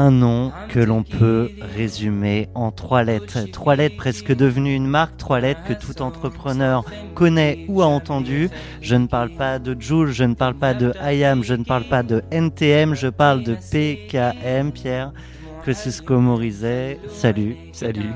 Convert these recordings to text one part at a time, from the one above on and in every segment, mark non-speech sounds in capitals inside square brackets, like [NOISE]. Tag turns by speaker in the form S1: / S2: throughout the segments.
S1: Un nom que l'on peut résumer en trois lettres. Trois lettres presque devenues une marque, trois lettres que tout entrepreneur connaît ou a entendu. Je ne parle pas de Joule, je ne parle pas de IAM, je ne parle pas de NTM, je parle de PKM, Pierre Kosciusko Morizet. Salut.
S2: Salut.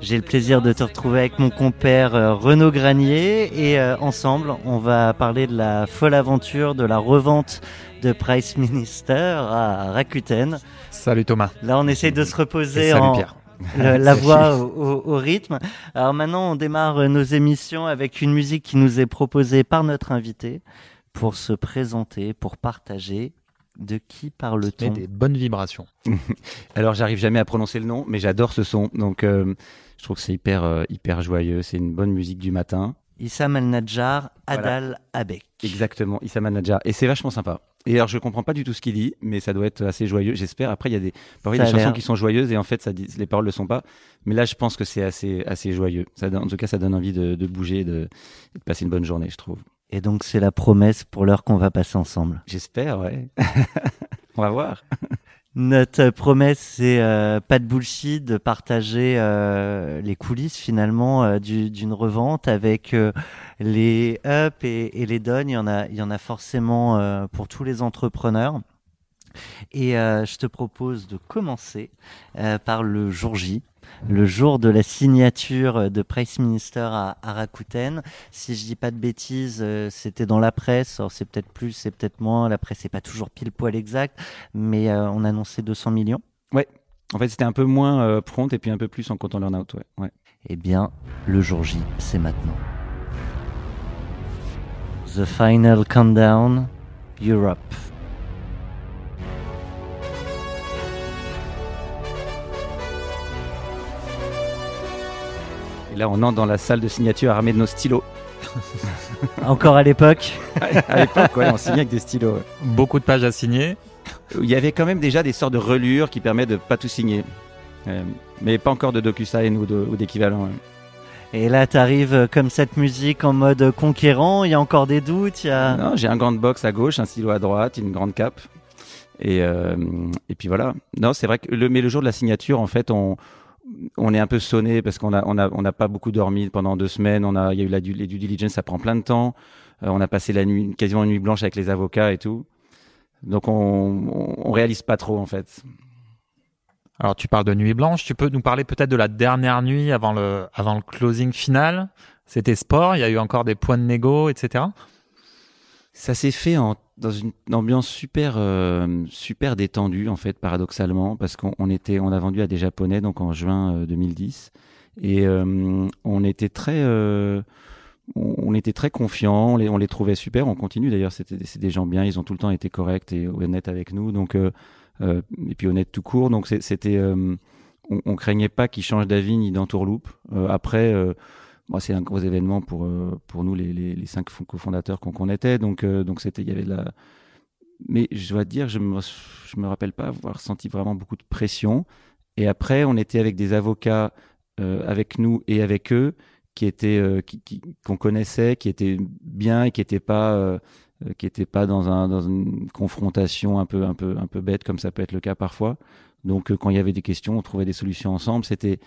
S1: J'ai le plaisir de te retrouver avec mon compère euh, Renaud Granier et euh, ensemble, on va parler de la folle aventure de la revente de Price Minister à Rakuten.
S2: Salut Thomas.
S1: Là, on essaie de se reposer
S2: salut
S1: en
S2: Pierre.
S1: le- la [LAUGHS] voix au, au- au rythme. Alors maintenant, on démarre euh, nos émissions avec une musique qui nous est proposée par notre invité pour se présenter, pour partager. De qui
S2: Mais
S1: parle-t-on
S2: des bonnes vibrations. [LAUGHS]
S3: Alors j'arrive jamais à prononcer le nom, mais j'adore ce son. Donc euh, je trouve que c'est hyper euh, hyper joyeux. C'est une bonne musique du matin.
S1: Issam Al-Najjar, Adal Abek.
S3: Exactement, Issa Manager. Et c'est vachement sympa. Et alors je comprends pas du tout ce qu'il dit, mais ça doit être assez joyeux. J'espère. Après il y a des parfois il y a des chansons qui sont joyeuses et en fait ça dit, les paroles le sont pas. Mais là je pense que c'est assez assez joyeux. Ça en tout cas ça donne envie de, de bouger, de, de passer une bonne journée, je trouve.
S1: Et donc, c'est la promesse pour l'heure qu'on va passer ensemble.
S3: J'espère, ouais. [LAUGHS] On va voir.
S1: Notre promesse, c'est euh, pas de bullshit, de partager euh, les coulisses finalement euh, du- d'une revente avec les ups et, et les downs. Il y en a, il y en a forcément pour tous les entrepreneurs. Et euh, je te propose de commencer euh, par le jour J, le jour de la signature de Price Minister à, à Rakuten. Si je dis pas de bêtises, euh, c'était dans la presse. Alors c'est peut-être plus, c'est peut-être moins. La presse n'est pas toujours pile poil exact, mais euh, on annonçait 200 millions.
S3: En fait c'était un peu moins euh, prompt et puis un peu plus en comptant learn out. Ouais. ouais.
S1: Eh bien, le jour J, c'est maintenant. The Final Countdown, Europe.
S3: Et là on entre dans la salle de signature armée de nos stylos. [LAUGHS]
S1: Encore à l'époque. [LAUGHS]
S3: à l'époque, ouais, on signait avec des stylos. ouais.
S2: Beaucoup de pages à signer.
S3: Il y avait quand même déjà des sortes de relures qui permettent de pas tout signer. Euh, mais pas encore de DocuSign ou d'équivalent.
S1: Et là, t'arrives euh, comme cette musique en mode conquérant. Il y a encore des doutes. Il y a...
S3: Non, j'ai un grande box à gauche, un stylo à droite, une grande cape. Et, euh, et puis voilà. Non, c'est vrai que le, mais le jour de la signature, en fait, on, on est un peu sonné parce qu'on a, on a, on n'a pas beaucoup dormi pendant deux semaines. On a, il y a eu la, due- les due diligence, ça prend plein de temps. Euh, on a passé la nuit, quasiment une nuit blanche avec les avocats et tout. Donc on, on, on réalise pas trop en fait.
S2: Alors tu parles de nuit blanche. Tu peux nous parler peut-être de la dernière nuit avant le, avant le closing final? C'était sport. Il y a eu encore des points de négo, etc.
S3: Ça s'est fait en, dans une ambiance super euh, super détendue en fait paradoxalement parce qu'on on était on a vendu à des japonais donc en juin euh, 2010 et euh, on était très euh, on, était très confiants on les, on les trouvait super on continue d'ailleurs c'est des gens bien ils ont tout le temps été corrects et honnêtes avec nous donc euh, euh, et puis honnêtes tout court. Donc c'était euh, on, on craignait pas qu'ils changent d'avis ni d'entourloupe. Euh, après moi, c'est un gros événement pour euh, pour nous les, les, les cinq fo- cofondateurs qu'on qu'on était. Donc euh, donc c'était il y avait de la. Mais je dois te dire, je me je me rappelle pas avoir senti vraiment beaucoup de pression. Et après, on était avec des avocats euh, avec nous et avec eux qui étaient euh, qui qui- qu'on connaissait, qui étaient bien et qui étaient pas euh, qui étaient pas dans un dans une confrontation un peu un peu un peu bête comme ça peut être le cas parfois. Donc euh, quand il y avait des questions, on trouvait des solutions ensemble. C'était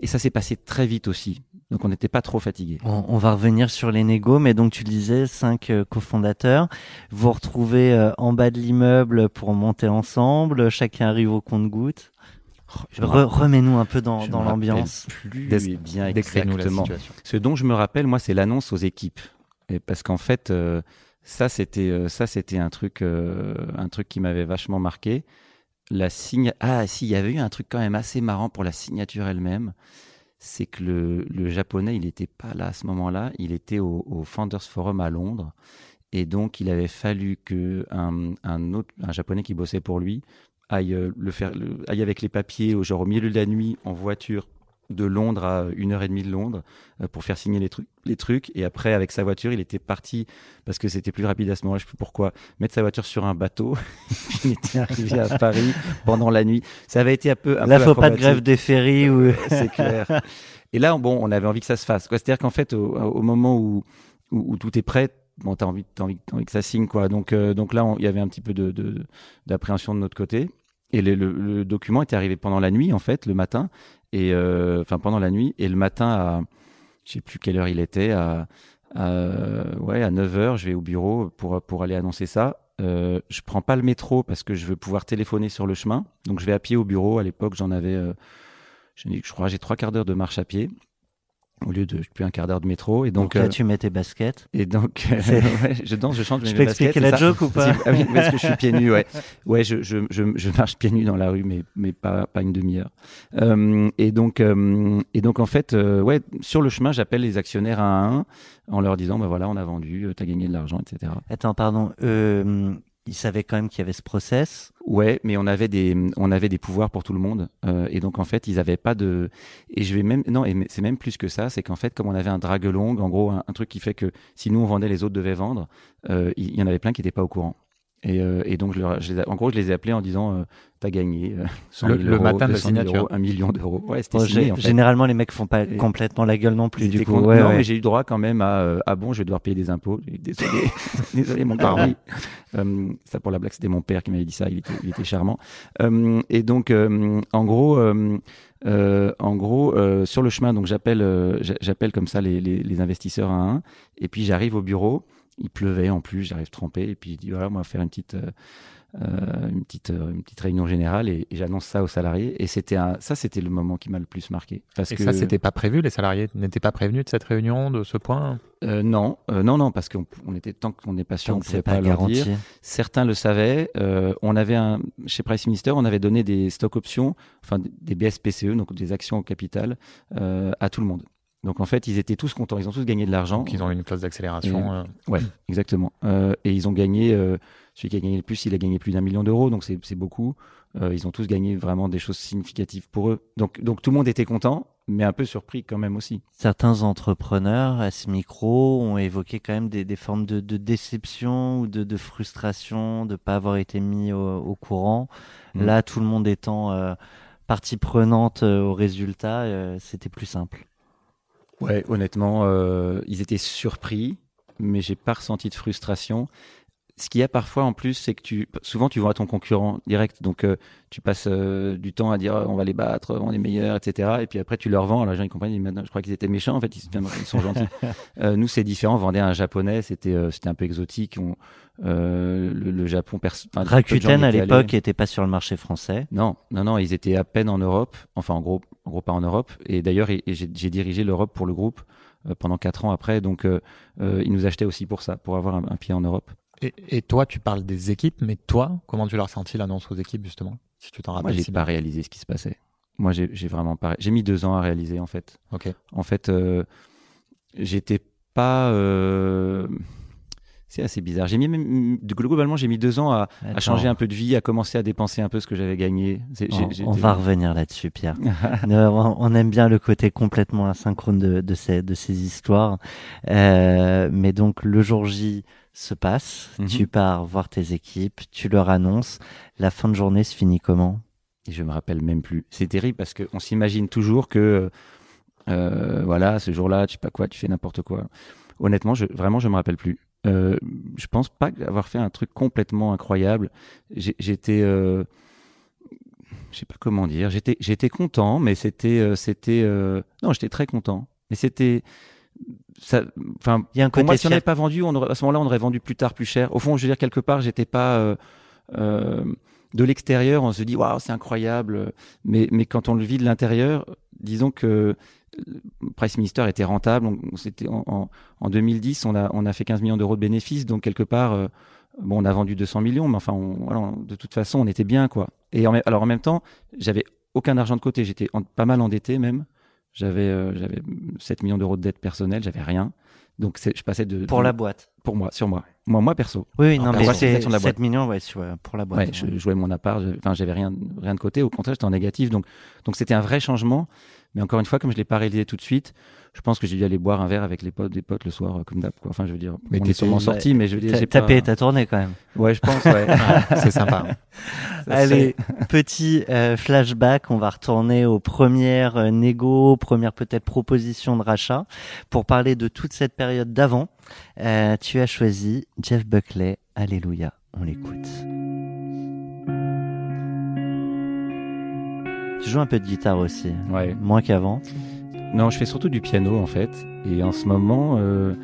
S3: et ça s'est passé très vite aussi. Donc on n'était pas trop fatigué.
S1: On, on va revenir sur les négos, mais donc tu le disais, cinq euh, cofondateurs. Vous vous retrouvez euh, en bas de l'immeuble pour monter ensemble. Chacun arrive au compte-goutte. Re- Remets-nous un peu dans, l'ambiance.
S3: Plus
S2: Des-
S3: bien
S2: la
S3: exactement. Ce dont je me rappelle, moi, c'est l'annonce aux équipes. Et parce qu'en fait, euh, ça, c'était ça, c'était un truc, euh, un truc qui m'avait vachement marqué. La signe. Ah, si, il y avait eu un truc quand même assez marrant pour la signature elle-même. C'est que le, le, japonais, il n'était pas là à ce moment-là, il était au, au, Founders Forum à Londres. Et donc, il avait fallu que un, un autre, un japonais qui bossait pour lui, aille le faire, aille avec les papiers, au genre au milieu de la nuit, en voiture, de Londres à une heure et demie de Londres euh, pour faire signer les trucs, les trucs. Et après, avec sa voiture, il était parti parce que c'était plus rapide à ce moment-là. Je sais plus pourquoi mettre sa voiture sur un bateau. [LAUGHS] il était arrivé à Paris pendant la nuit. Ça avait été un peu. Un
S1: là,
S3: peu
S1: faut pas de grève des ferries ou. [LAUGHS]
S3: C'est clair. Et là, bon, on avait envie que ça se fasse. C'est-à-dire qu'en fait, au, au moment où, où, où, tout est prêt, bon, t'as envie, as envie, as envie que ça signe, quoi. Donc, euh, donc là, il y avait un petit peu d'appréhension de, de, de notre côté. Et le, le, le, document était arrivé pendant la nuit, en fait, le matin et euh, enfin pendant la nuit. Et le matin à je sais plus quelle heure il était à, ouais à 9 heures je vais au bureau pour pour aller annoncer ça. Euh, je prends pas le métro parce que je veux pouvoir téléphoner sur le chemin. Donc je vais à pied au bureau. À l'époque j'en avais euh, je crois j'ai trois quarts d'heure de marche à pied au lieu de plus un quart d'heure de métro. Et donc,
S1: donc là euh, tu mets tes baskets.
S3: et donc [LAUGHS] euh, ouais, je danse je chante
S1: je peux expliquer la joke ou pas [LAUGHS]
S3: ah oui parce que je suis pieds nus ouais. [LAUGHS] Ouais je, je, je, je, marche pieds nus dans la rue mais mais pas pas une demi-heure. Euh, et donc euh, et donc en fait euh, ouais sur le chemin j'appelle les actionnaires un à un en leur disant bah voilà on a vendu t'as gagné de l'argent etc
S1: attends pardon ils savaient quand même qu'il y avait ce process.
S3: Ouais, mais on avait des on avait des pouvoirs pour tout le monde euh, et donc en fait ils avaient pas de et je vais même non et c'est même plus que ça, c'est qu'en fait comme on avait un drague long, en gros un, un, truc qui fait que si nous on vendait les autres devaient vendre, euh, il y, y en avait plein qui n'étaient pas au courant. Et, euh, et, donc, je, leur, je les, en gros, je les ai appelés en disant euh, T'as gagné euh, 100
S2: le,
S3: euros,
S2: le matin de la signature.
S3: Euros, un million d'euros. Ouais, c'était
S1: bon,
S3: signé, en fait.
S1: Généralement, les mecs font pas et complètement la gueule non plus. Du coup,
S3: ouais, non, ouais. mais j'ai eu droit quand même à euh, Ah bon, je vais devoir payer des impôts. Désolé, [LAUGHS] désolé, mon père. Oui. Euh, ça, pour la blague, c'était mon père qui m'avait dit ça. Il était, il était charmant. Euh, et donc, en gros. Euh, en gros, euh, sur le chemin, donc j'appelle, euh, j'appelle comme ça les, les, les, investisseurs un à un, et puis j'arrive au bureau. Il pleuvait en plus, j'arrive trempé, et puis je dis voilà, on va faire une petite, euh, une petite, une petite réunion générale, et, et j'annonce ça aux salariés. Et c'était un, ça, c'était le moment qui m'a le plus marqué.
S2: Parce et que ça, c'était pas prévu. Les salariés n'étaient pas prévenus de cette réunion, de ce point?
S3: Euh, non, euh, non, non, parce qu'on on était tant qu'on n'est pas sûr, on ne pouvait pas, pas leur dire. Certains le savaient. Euh, on avait un chez Price Minister, on avait donné des stock options, enfin des BSPCE, donc des actions au capital, euh, à tout le monde. Donc en fait, ils étaient tous contents, ils ont tous gagné de l'argent.
S2: Donc ils ont eu une clause d'accélération.
S3: Euh... Ouais, exactement. Euh, et ils ont gagné. celui qui a gagné le plus, il a gagné plus d'un million d'euros, donc c'est beaucoup. ils ont tous gagné vraiment des choses significatives pour eux. Donc donc tout le monde était content mais un peu surpris quand même aussi.
S1: Certains entrepreneurs à ce micro ont évoqué quand même des, des formes de, de, déception ou de, de frustration de ne pas avoir été mis au, au courant. Mmh. Là, tout le monde étant euh, partie prenante euh, au résultat, euh, c'était plus simple.
S3: Ouais, honnêtement, euh, ils étaient surpris, mais j'ai pas ressenti de frustration ce qu'il y a parfois en plus, c'est que tu, souvent tu vois ton concurrent direct, donc euh, tu passes euh, du temps à dire on va les battre, on est meilleurs, etc. Et puis après tu leur vends, alors les gens ils comprennent, ils, je crois qu'ils étaient méchants, en fait ils, ils sont gentils. [LAUGHS] euh, nous c'est différent, on vendait un japonais, c'était euh, c'était un peu exotique. On, le, le, Japon,
S1: enfin, Rakuten à l'époque n'était pas sur le marché français.
S3: Non, non, non, ils étaient à peine en Europe, enfin en gros, en gros pas en Europe. Et d'ailleurs j'ai dirigé l'Europe pour le groupe pendant quatre ans après, donc ils nous achetaient aussi pour ça, pour avoir un, un pied en Europe.
S2: Et, et, toi, tu parles des équipes, mais toi, comment tu l'as ressenti l'annonce aux équipes justement
S3: Si tu t'en rappelles. Moi, j'ai si pas bien. réalisé ce qui se passait. Moi, j'ai vraiment pas. J'ai mis deux ans à réaliser en fait.
S2: Ok.
S3: En fait, euh, j'étais pas. Euh... C'est assez bizarre. J'ai mis même globalement, j'ai mis deux ans à, à, changer un peu de vie, à commencer à dépenser un peu ce que j'avais gagné.
S1: On, on va revenir là-dessus, Pierre. [LAUGHS] on aime bien le côté complètement asynchrone de, de, ces, de ces histoires. Euh, mais donc le jour J, se passe,
S3: Mhm.
S1: mmh. tu pars voir tes équipes, tu leur annonces, la fin de journée se finit comment?
S3: Et je me rappelle même plus. C'est terrible parce qu'on s'imagine toujours que, euh, voilà, ce jour-là, tu sais pas quoi, tu fais n'importe quoi. Honnêtement, je, vraiment, je me rappelle plus. Euh, je pense pas avoir fait un truc complètement incroyable. J'étais, euh, je sais pas comment dire, j'étais, j'étais content, mais c'était, euh, c'était, euh, non, j'étais très content, mais c'était, enfin,
S1: il y a un
S3: pour
S1: côté
S3: moi, si on n'avait pas vendu, on aurait, à ce moment-là, on aurait vendu plus tard, plus cher. Au fond, je veux dire quelque part, j'étais pas euh, euh, de l'extérieur, on se dit waouh, c'est incroyable, mais mais quand on le vit de l'intérieur, disons que Price Minister était rentable. On, en, en, en, 2010, on a on a fait 15 millions d'euros de bénéfices, donc quelque part, euh, bon, on a vendu 200 millions, mais enfin, on, voilà, de toute façon, on était bien, quoi. Et en, alors en même temps, j'avais aucun argent de côté, j'étais pas mal endetté même. J'avais euh, j'avais 7 millions d'euros de dette personnelle, j'avais rien. Donc je passais de
S1: Pour
S3: de-
S1: la boîte.
S3: pour moi, sur moi. Moi moi perso.
S1: Oui, non, mais c'est
S3: capitalisation de la
S1: 7
S3: boîte.
S1: millions ouais, sur- pour la boîte.
S3: Ouais, je jouais mon appart, enfin j'avais rien rien de côté, au contraire, j'étais en négatif donc donc c'était un vrai changement. Mais encore une fois comme je l'ai pas réalisé tout de suite, je pense que j'ai dû aller boire un verre avec les potes des potes le soir euh, comme d'hab quoi. Enfin je veux dire
S2: Mais
S3: on est sûrement sortis mais je veux dire
S1: T'as
S3: j'ai
S1: t'as
S3: pas
S1: payé ta tournée quand même.
S3: Ouais, je pense ouais. [LAUGHS]
S2: C'est sympa. [LAUGHS]
S1: Allez, petit euh, flashback, on va retourner aux premières euh, négo, premières peut-être propositions de rachat pour parler de toute cette période d'avant. Euh, tu as choisi Jeff Buckley, Alléluia, on l'écoute. Tu joues un peu de guitare aussi,
S3: Ouais.
S1: moins qu'avant.
S3: Non, je fais surtout du piano en fait. Et en ce moment, euh,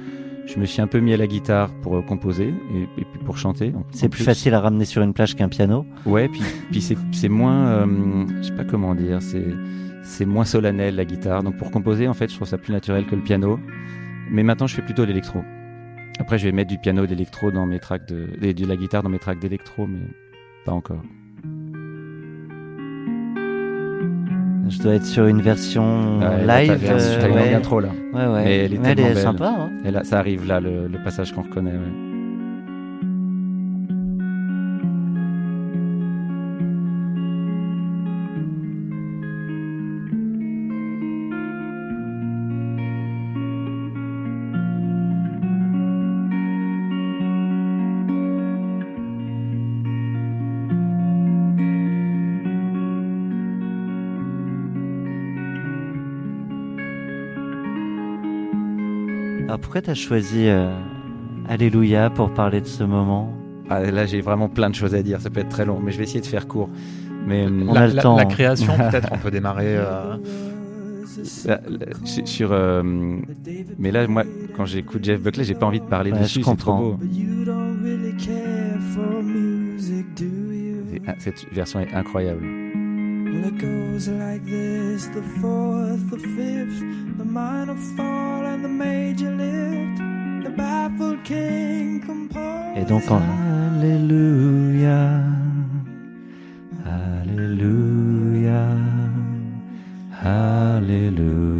S3: je me suis un peu mis à la guitare pour euh, composer et, et puis pour chanter.
S1: C'est plus facile à ramener sur une plage qu'un piano.
S3: Ouais, puis, puis c'est, moins, euh, je sais pas comment dire, c'est, c'est moins solennel la guitare. Donc pour composer, en fait, je trouve ça plus naturel que le piano. Mais maintenant, je fais plutôt l'électro. Après, je vais mettre du piano, d'électro dans mes tracks de, et de la guitare dans mes tracks d'électro, mais pas encore.
S1: Je dois être sur une version
S3: Ouais,
S1: live.
S3: t'as,
S1: euh, ouais.
S3: longue intro là.
S1: Ouais, ouais.
S3: Mais elle est
S1: Mais sympa. hein.
S3: Et là, ça arrive là, le, le passage qu'on reconnaît.
S1: Pourquoi t'as choisi euh, Alléluia pour parler de ce moment?
S3: Ah, là, j'ai vraiment plein de choses à dire. Ça peut être très long, mais je vais essayer de faire court. Mais hum,
S1: On
S2: la,
S1: a le
S2: la-
S1: temps,
S2: la création, [LAUGHS] peut-être, on peut démarrer. euh,
S3: là, là, sur, euh, mais là, moi, quand j'écoute Jeff Buckley, j'ai pas envie de parler
S1: Ouais,
S3: dessus.
S1: je
S3: C'est trop
S1: comprends.
S3: beau.
S4: But you don't really care for music, do you?
S3: C'est- ah, Cette version est incroyable.
S4: Well, it goes like this the fourth, the fifth, the minor fall and the major lift. The baffled king composed.
S1: Et donc en Alléluia, Alléluia, Alléluia,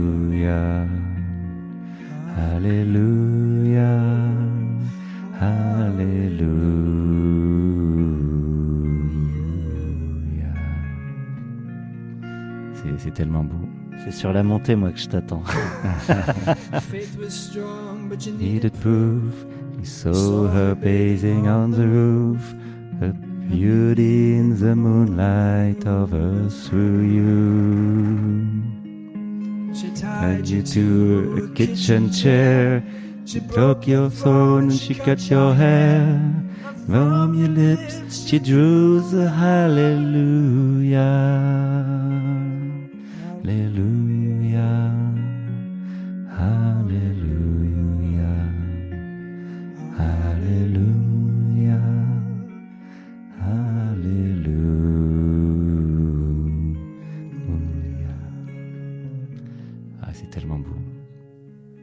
S3: tellement beau.
S1: C'est sur la montée moi que je t'attends. [LAUGHS]
S4: Faith was strong, but you needed
S3: proof. He saw her bathing on the roof. Her beauty in the moonlight over through you.
S4: She
S3: Tied you to a kitchen chair. She broke your phone and she cut your hair. From your lips, she drew the hallelujah. Hallelujah. Hallelujah. Hallelujah. Hallelujah. Ah, c'est tellement beau.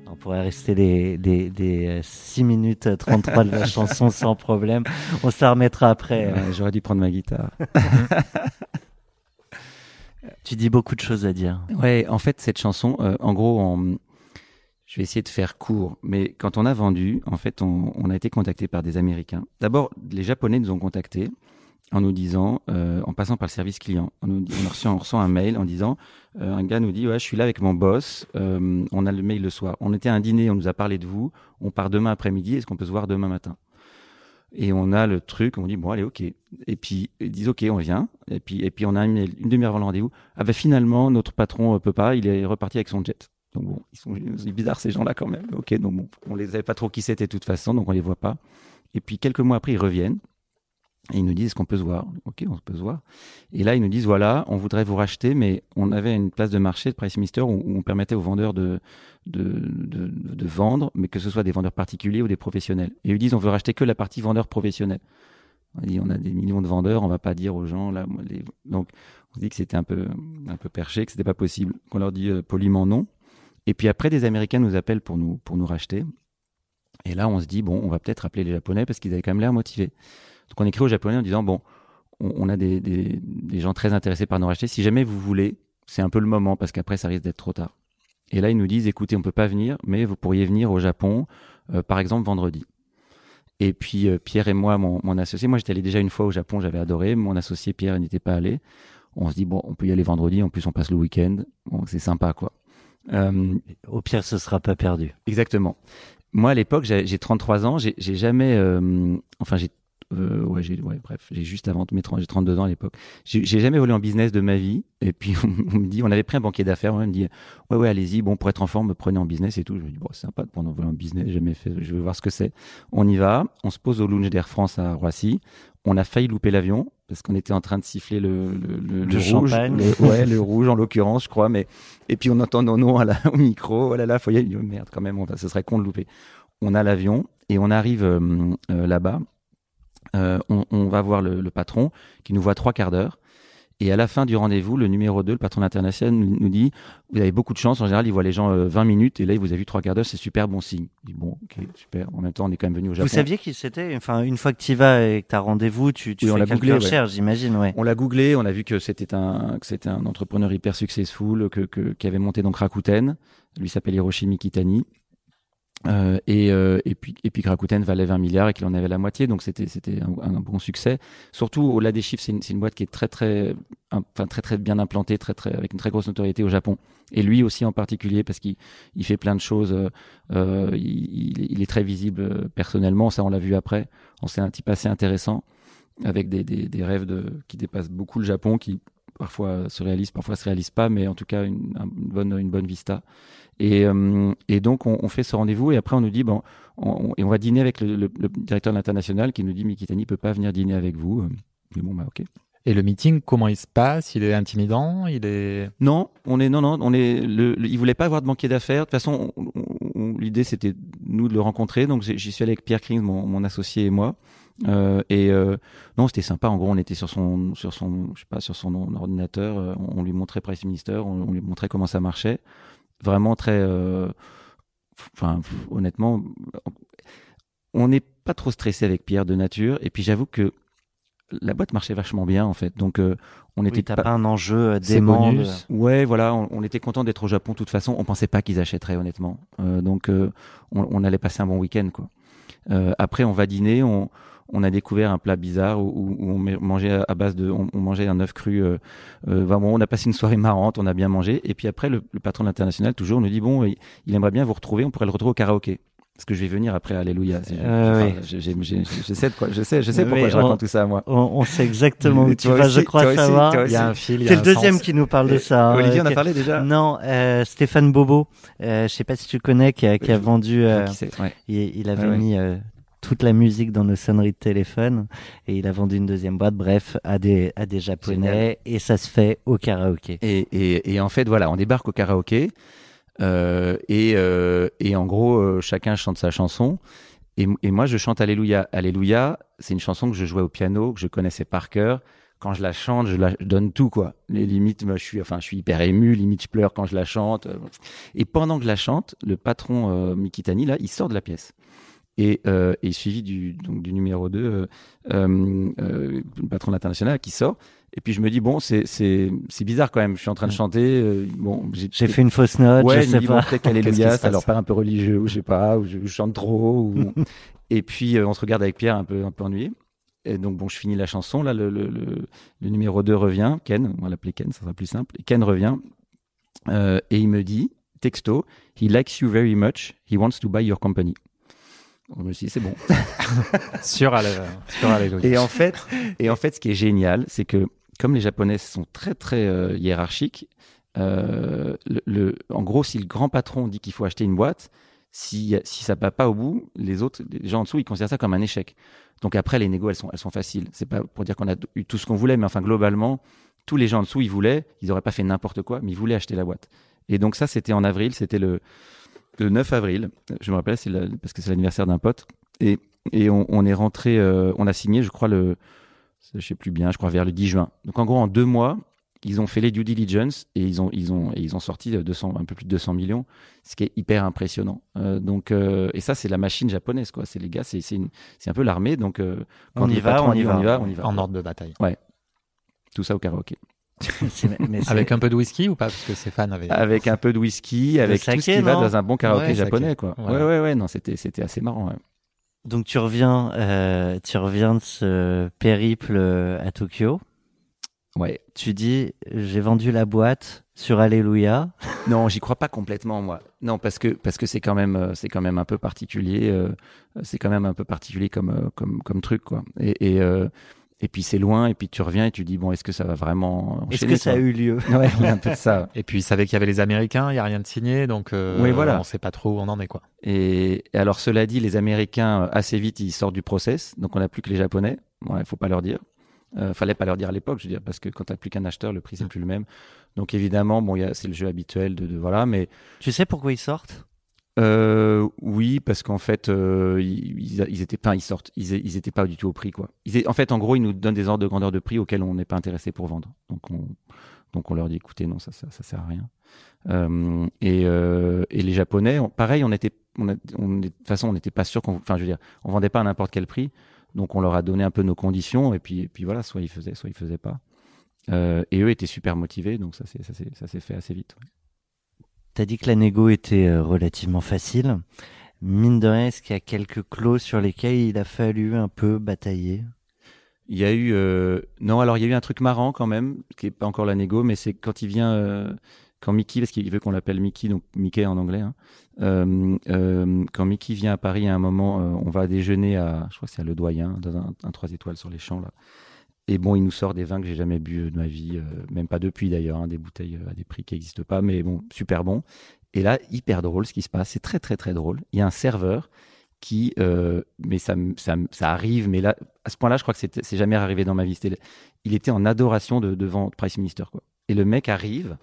S1: On pourrait rester des, des, des euh, 6 minutes euh, 33 de la [LAUGHS] chanson sans problème. On se la remettra après. euh.
S3: Ouais, J'aurais dû prendre ma guitare. [LAUGHS]
S1: Tu dis beaucoup de choses à dire.
S3: Ouais, en fait, cette chanson, euh, en gros, je vais essayer de faire court, mais quand on a vendu, en fait, on, a été contacté par des Américains. D'abord, les Japonais nous ont contactés en nous disant, euh, en passant par le service client, on, nous on, reçoit un mail en disant, euh, un gars nous dit, ouais, je suis là avec mon boss, on a le mail le soir. On était à un dîner, on nous a parlé de vous, on part demain après-midi, est-ce qu'on peut se voir demain matin? Et on a le truc, on dit bon allez ok. Et puis ils disent ok on vient. Et puis et puis on a une, demi-heure avant le rendez-vous. Ah ben finalement notre patron euh, peut pas, il est reparti avec son jet. Donc bon, ils sont c'est bizarre ces gens-là quand même. Ok donc bon, on les avait pas trop qui c'était de toute façon, donc on les voit pas. Et puis quelques mois après ils reviennent ils nous disent qu'on peut se voir. Ok on peut se voir. Et là ils nous disent voilà on voudrait vous racheter, mais on avait une place de marché de Price Mister où, on permettait aux vendeurs de de, de, vendre, mais que ce soit des vendeurs particuliers ou des professionnels. Et ils disent on veut racheter que la partie vendeur professionnel. On a des millions de vendeurs, on va pas dire aux gens là. Donc on se dit que c'était un peu un peu perché, que c'était pas possible. Qu'on leur dit euh, poliment non. Et puis après des Américains nous appellent pour nous pour nous racheter. Et là on se dit bon on va peut-être appeler les Japonais parce qu'ils avaient quand même l'air motivés. Donc on écrit aux Japonais en disant bon on, on a des, des, des gens très intéressés par nous racheter. Si jamais vous voulez, c'est un peu le moment parce qu'après ça risque d'être trop tard. Et là, ils nous disent, écoutez, on peut pas venir, mais vous pourriez venir au Japon, euh, par exemple, vendredi. Et puis euh, Pierre et moi, mon, mon associé, moi j'étais allé déjà une fois au Japon, j'avais adoré. Mon associé Pierre n'était pas allé. On se dit bon, on peut y aller vendredi. En plus, on passe le week-end. Bon, c'est sympa quoi. Euh,
S1: Au pire, ce sera pas perdu.
S3: exactement. Moi à l'époque, j'ai j'ai 33 ans. J'ai j'ai jamais, euh, enfin j'ai, euh, ouais, j'ai, ouais, bref, j'ai juste avant mes 30, j'ai 32 ans à l'époque. J'ai jamais volé en business de ma vie. Et puis [LAUGHS] on, me dit, on avait pris un banquier d'affaires. On me dit, ouais, ouais, allez-y. Bon, pour être en forme, me prenez en business et tout. Je me dis, bon, c'est sympa de prendre en voler en business. J'ai jamais fait. Je veux voir ce que c'est. On y va. On se pose au lounge d'Air France à Roissy. On a failli louper l'avion parce qu'on était en train de siffler le, le, le,
S1: Le
S3: rouge, ouais, le rouge en l'occurrence, je crois. Mais et puis on entend nos noms à la, au micro. Oh là là, faut y aller. Oh, merde, quand même, on va- ce serait con de louper. On a l'avion et on arrive euh, euh, là-bas. Euh, on, on va voir le, le patron qui nous voit trois quarts d'heure. Et à la fin du rendez-vous, le numéro 2, le patron international, nous dit Vous avez beaucoup de chance. En général, il voit les gens euh, 20 minutes et là, il vous a vu trois quarts d'heure. C'est super bon signe. Je dis Bon, ok, super. En même temps, on est quand même venu au Japon.
S1: Vous saviez qui c'était? Enfin, une fois que tu y vas et que tu as rendez-vous, tu, tu
S3: Oui,
S1: fais quelques
S3: googlé, ouais.
S1: recherches, j'imagine, ouais.
S3: On l'a googlé, on a vu que c'était un, que c'était un entrepreneur hyper successful, que, que, qui avait monté donc Rakuten. Lui s'appelle Hiroshi Mikitani. Euh, et, euh, et puis et puis Rakuten valait 20 milliards et qu'il en avait la moitié, donc c'était c'était un, bon succès. Surtout au-delà des chiffres, c'est une, une boîte qui est très très enfin très très bien implantée, très très avec une très grosse notoriété au Japon. Et lui aussi en particulier parce qu'il il fait plein de choses. euh, euh, il, il est- très visible euh, personnellement, ça on l'a vu après. On c'est un type assez intéressant avec des, des, des rêves de, qui dépassent beaucoup le Japon, qui parfois se réalisent, parfois se réalisent pas, mais en tout cas une, un- une bonne une bonne vista. Et, euh, et donc on, on fait ce rendez-vous et après on nous dit bon on, on- et on va dîner avec le, le- le directeur de l'international qui nous dit Mikitani peut pas venir dîner avec vous. Mais bon bah ok.
S2: Et le meeting, comment il se passe? Il est intimidant? Il est
S3: Non, on est non non, on est le, le- il voulait pas avoir de banquier d'affaires. De toute façon, on- on- on- l'idée c'était nous de le rencontrer. Donc j'y suis allé avec Pierre Krings, mon, mon associé et moi. Euh, et euh, non, c'était sympa. En gros, on était sur son sur son je sais pas sur son ordinateur. euh, On, on lui montrait Price Minister, on, on lui montrait comment ça marchait. Vraiment très euh, enfin honnêtement on n'est pas trop stressé avec Pierre de nature et puis j'avoue que la boîte marchait vachement bien en fait donc euh, on
S1: Oui,
S3: était
S1: t'as
S3: pas-
S1: pas un enjeu euh, dément. de-
S3: Ouais, voilà, on, on était content d'être au Japon de toute façon. On pensait pas qu'ils achèteraient, honnêtement. Euh, donc, euh, on, on allait passer un bon week-end, quoi. Euh, après, on va dîner. On, on a découvert un plat bizarre où, où- où on ma- mangeait à- à base de, on, on mangeait un œuf cru. Euh, euh, on a passé une soirée marrante. On a bien mangé. Et puis après, le, le patron de l'international toujours nous dit bon, il, il aimerait bien vous retrouver. On pourrait le retrouver au karaoké. Parce que je vais venir après, alléluia.
S1: Euh,
S3: enfin,
S1: oui.
S3: je, sais de quoi, je sais, je sais
S1: Oui,
S3: pourquoi je
S1: on-
S3: raconte tout ça, moi.
S1: On, on sait exactement [LAUGHS] où tu vas,
S3: aussi,
S1: je crois
S3: toi aussi,
S1: savoir.
S2: Il y a un fil.
S1: C'est le deuxième
S2: sens.
S1: qui nous parle de ça. hein,
S3: Olivier, on a parlé déjà.
S1: Non, euh, Stéphane Bobo. Euh, je sais pas si tu connais, qui a, qui a
S3: Je-
S1: vendu. euh,
S3: Qui c'est Ouais.
S1: il, il avait
S3: Ah ouais.
S1: mis euh, toute la musique dans nos sonneries de téléphone et il a vendu une deuxième boîte. Bref, à des à des japonais et ça se fait au karaoké.
S3: Et, et, et en fait, voilà, on débarque au karaoké euh, et, euh, et en gros, euh, chacun chante sa chanson. Et, et moi, je chante Alléluia. Alléluia, c'est une chanson que je jouais au piano, que je connaissais par cœur. Quand je la chante, je, la, je donne tout, quoi. Les limites, moi, je suis, enfin, je suis hyper ému, limite, je pleure quand je la chante. Et pendant que je la chante, le patron euh, Mikitani, là, il sort de la pièce. Et, euh, et suivi du, donc, du numéro 2, euh, euh, euh, le patron international qui sort. Et puis je me dis, bon, c'est, c'est, c'est bizarre quand même. Je suis en train de chanter. euh, bon,
S1: J'ai fait une fausse note,
S3: Ouais,
S1: je sais
S3: dis, bon,
S1: pas.
S3: peut-être [LAUGHS]
S2: Qu'est-ce qui
S3: qu'Alléluia, ça leur paraît un peu religieux, ou je sais pas, ou je, je chante trop. Ou... [LAUGHS] et puis euh, on se regarde avec Pierre un peu, un peu ennuyé. Et donc bon, je finis la chanson. Là, le, le, le, le numéro 2 revient. Ken, on va l'appeler Ken, ça sera plus simple. Et Ken revient euh, et il me dit, texto, He likes you very much. He wants to buy your company. Je me suis dit, c'est bon. [LAUGHS]
S2: Sur Allé- sur.
S3: Et en fait, et en fait, ce qui est génial, c'est que comme les Japonais sont très très euh, hiérarchiques, euh, le, le- en gros, si le grand patron dit qu'il faut acheter une boîte, si, si ça va pas au bout, les autres, les gens en dessous, ils considèrent ça comme un échec. Donc après, les négos, elles sont, elles sont faciles. C'est pas pour dire qu'on a eu tout ce qu'on voulait, mais enfin globalement, tous les gens en dessous, ils voulaient, ils n'auraient pas fait n'importe quoi, mais ils voulaient acheter la boîte. Et donc ça, c'était en avril, c'était le, le 9 avril. Je me rappelle, c'est la- parce que c'est l'anniversaire d'un pote. Et, et on, on est rentré, euh, on a signé, je crois, le, je sais plus bien, je crois vers le 10 juin. Donc en gros, en deux mois, ils ont fait les due diligence et ils ont, ils ont, et ils ont sorti 200, un peu plus de 200 millions, ce qui est hyper impressionnant. Euh, donc, euh, et ça, c'est la machine japonaise, quoi. C'est les gars, c'est, c'est, une- c'est un peu l'armée. Donc, euh, quand
S1: On y va,
S3: patron
S1: on y va.
S3: on y va, on y va.
S2: En ordre de bataille.
S3: Tout ça au karaoké. [LAUGHS]
S1: Mais
S2: Avec un peu de whisky ou pas? Parce que Stéphane avait.
S3: avec un peu de whisky, avec tout
S1: saké,
S3: ce qui va dans un bon karaoké
S2: Ouais, saké.
S3: japonais, quoi.
S2: Ouais.
S3: Ouais, ouais, ouais, non, c'était, c'était assez marrant. ouais.
S1: Donc tu reviens, euh, tu reviens de ce périple euh, à Tokyo.
S3: Ouais.
S1: Tu dis, j'ai vendu la boîte sur Alléluia. [LAUGHS]
S3: Non, j'y crois pas complètement, moi. Non, parce que parce que c'est quand même euh, c'est quand même un peu particulier. euh, c'est quand même un peu particulier comme comme comme truc, quoi. Et et, euh, et puis c'est loin, et puis tu reviens et tu dis bon, est-ce que ça va vraiment
S1: Est-ce que ça a eu lieu [LAUGHS]
S3: Ouais, il y a un peu de ça.
S2: Et puis il savait qu'il y avait les Américains, il y a rien de signé, donc euh,
S3: Oui, voilà.
S2: on sait pas trop où on en est quoi.
S3: Et, et alors cela dit, les Américains euh, assez vite ils sortent du process, donc on n'a plus que les Japonais. Bon, il faut pas leur dire. Euh, fallait pas leur dire à l'époque, je veux dire, parce que quand t'as plus qu'un acheteur, le prix c'est
S2: Mm.
S3: plus le même. Donc évidemment, bon, c'est le jeu habituel de, de voilà, mais
S1: Tu sais pourquoi ils sortent?
S3: Euh, oui, parce qu'en fait, euh, ils, ils, étaient pas, ils sortent, ils, étaient pas du tout au prix, quoi. En fait, en gros, ils nous donnent des ordres de grandeur de prix auxquels on n'est pas intéressé pour vendre. Donc, on, donc on leur dit, écoutez, non, ça, ça, sert à rien. Euh, et, euh, et les Japonais, on- pareil, on était, on, a- de toute façon, on n'était pas sûr qu'on, enfin, je veux dire, on vendait pas à n'importe quel prix. Donc, on leur a donné un peu nos conditions, et puis, et puis voilà, soit ils faisaient, soit ils faisaient pas. Et eux étaient super motivés, donc ça s'est, fait assez vite.
S1: T'as dit que la négo était euh, relativement facile. Mine de rien, est-ce qu'il y a quelques clauses sur lesquelles il a fallu un peu batailler?
S3: Il y a eu euh, non alors il y a eu un truc marrant quand même qui est pas encore la négo mais c'est quand il vient euh, quand Mickey parce qu'il veut qu'on l'appelle Mickey donc Mickey en anglais hein, quand Mickey vient à Paris à un moment on va déjeuner à je crois que c'est à Le Doyen dans un, un 3 étoiles sur les champs là et bon il nous sort des vins que j'ai jamais bu euh, de ma vie euh, même pas depuis d'ailleurs hein, des bouteilles euh, à des prix qui n'existent pas mais bon super bon et là hyper drôle ce qui se passe c'est très très très drôle il y a un serveur qui, euh, mais ça, ça, arrive, mais là, à ce point-là, je crois que c'est jamais arrivé dans ma vie. Il était en adoration de, devant Price Minister, quoi. Et le mec arrive,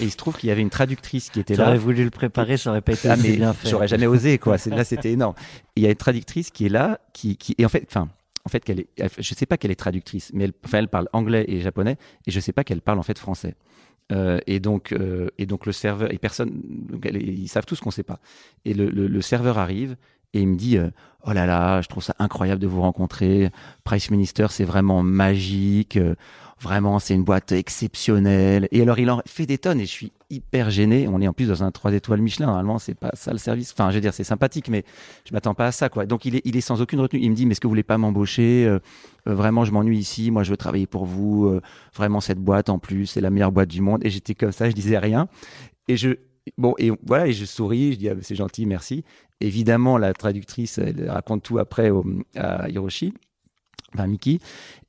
S3: et il se trouve qu'il y avait une traductrice qui était là.
S1: J'aurais voulu le préparer, ça aurait pas été
S3: Ah, mais
S1: bien fait.
S3: j'aurais jamais osé, quoi. Là, c'était énorme. Et il y a une traductrice qui est là, qui, qui et en fait, enfin, en fait, qu'elle est, elle- je sais pas qu'elle est traductrice, mais elle, enfin, elle parle anglais et japonais, et je sais pas qu'elle parle en fait français. Euh, et donc, euh, et donc le serveur et personne, donc elle- ils savent tous qu'on sait pas. Et le, le, le serveur arrive et il me dit, euh, oh là là, je trouve ça incroyable de vous rencontrer. Price Minister, c'est vraiment magique. euh, Vraiment, c'est une boîte exceptionnelle. Et alors, il en fait des tonnes et je suis hyper gêné. On est en plus dans un 3 étoiles Michelin. Normalement, c'est pas ça le service. Enfin, je veux dire, c'est sympathique, mais je m'attends pas à ça, quoi. Donc, il est, il est sans aucune retenue. Il me dit, mais est-ce que vous voulez pas m'embaucher? Euh, Vraiment, je m'ennuie ici. Moi, je veux travailler pour vous. Vraiment, cette boîte, en plus, c'est la meilleure boîte du monde. Et j'étais comme ça, je disais rien. Et je, bon, et voilà, et je souris. Je dis, ah, c'est gentil, merci. Évidemment, la traductrice, elle raconte tout après au, à Hiroshi. Enfin, Mickey.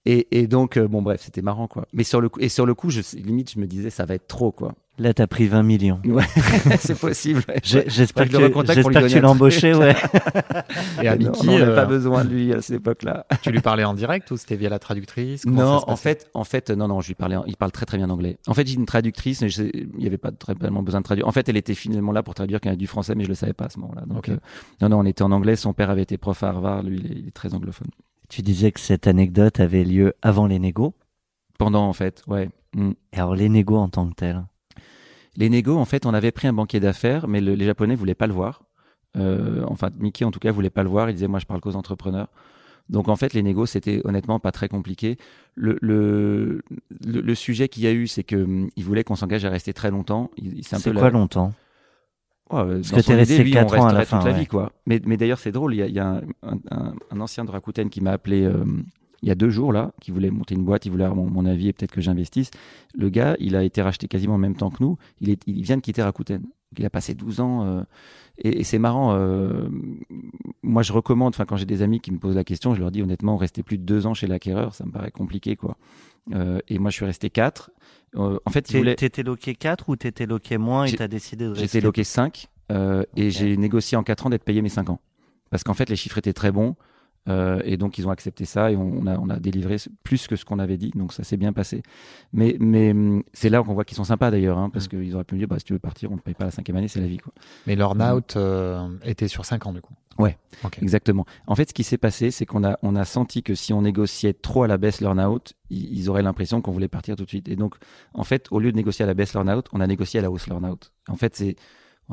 S3: Et, et donc, euh, bon, bref, c'était marrant, quoi. Mais sur le coup, et sur le coup, je, limite, je me disais, ça va être trop, quoi.
S1: Là, t'as pris 20 millions.
S3: Ouais, [LAUGHS] c'est possible. ouais.
S1: J'espère que, tu l'as embauché, ouais. [LAUGHS]
S2: Et à
S3: Non,
S2: Mickey,
S3: on n'avait
S2: euh,
S3: pas besoin de lui à cette époque-là.
S2: tu lui parlais en direct ou c'était via la traductrice? Comment
S3: Non, en fait, en fait, non, non, je lui parlais, il parle très très bien anglais. En fait, j'ai une traductrice, mais je sais- il n'y avait pas très tellement besoin de traduire. En fait, elle était finalement là pour traduire quand il y avait du français, mais je le savais pas à ce moment-là. Donc, euh, non, non, on était en anglais. Son père avait été prof à Harvard, lui, il est, il est très anglophone.
S1: Tu disais que cette anecdote avait lieu avant les négos?
S3: Pendant, en fait, ouais. Mm.
S1: Et alors, les négos en tant que tels?
S3: Les négos, en fait, on avait pris un banquier d'affaires, mais le- les Japonais voulaient pas le voir. Euh, enfin, Mickey, en tout cas, voulait pas le voir. Il disait, moi, je parle qu'aux entrepreneurs. Donc, en fait, les négos, c'était honnêtement pas très compliqué. Le, le, le, le sujet qu'il y a eu, c'est que hum, il voulait qu'on s'engage à rester très longtemps. C'est
S1: quoi
S3: la-
S1: longtemps?
S3: Ouais, euh,
S1: Parce que t'es resté
S3: idée, lui,
S1: quatre
S3: on
S1: ans à la fin,
S3: toute la
S1: ouais.
S3: vie, quoi. Mais, mais d'ailleurs, c'est drôle. Il y a, il y a un, un- un- un ancien de Rakuten qui m'a appelé euh, il y a deux jours là, qui voulait monter une boîte, il voulait avoir mon, mon avis et peut-être que j'investisse. Le gars, il a été racheté quasiment en même temps que nous. Il, est, il vient de quitter Rakuten. Il a passé 12 ans. euh, et, et c'est marrant. euh, moi, je recommande. Enfin, quand j'ai des amis qui me posent la question, je leur dis honnêtement, rester plus de deux ans chez l'acquéreur, ça me paraît compliqué, quoi. Euh, et moi, je suis resté quatre. Euh, en fait,
S1: T'es-
S3: voulait.
S1: T'étais loqué 4 ou t'étais loqué moins et t'as décidé de rester
S3: J'étais loqué 5 euh, et j'ai négocié en 4 ans d'être payé mes 5 ans. Parce qu'en fait, les chiffres étaient très bons euh, et donc ils ont accepté ça et on, on a, on a délivré plus que ce qu'on avait dit, donc ça s'est bien passé. Mais, mais hum, c'est là qu'on voit qu'ils sont sympas d'ailleurs, hein, parce
S2: Mm.
S3: qu'ils auraient pu me dire bah, si tu veux partir, on ne paye pas la cinquième année, c'est la vie. Quoi.
S2: Mais leur out euh, était sur 5 ans du coup.
S3: Ouais.
S2: Ok.
S3: Exactement. En fait, ce qui s'est passé, c'est qu'on a, on a senti que si on négociait trop à la baisse l'earn-out, ils, ils auraient l'impression qu'on voulait partir tout de suite. Et donc, en fait, au lieu de négocier à la baisse l'earn-out, on a négocié à la hausse l'earn-out. En fait, c'est,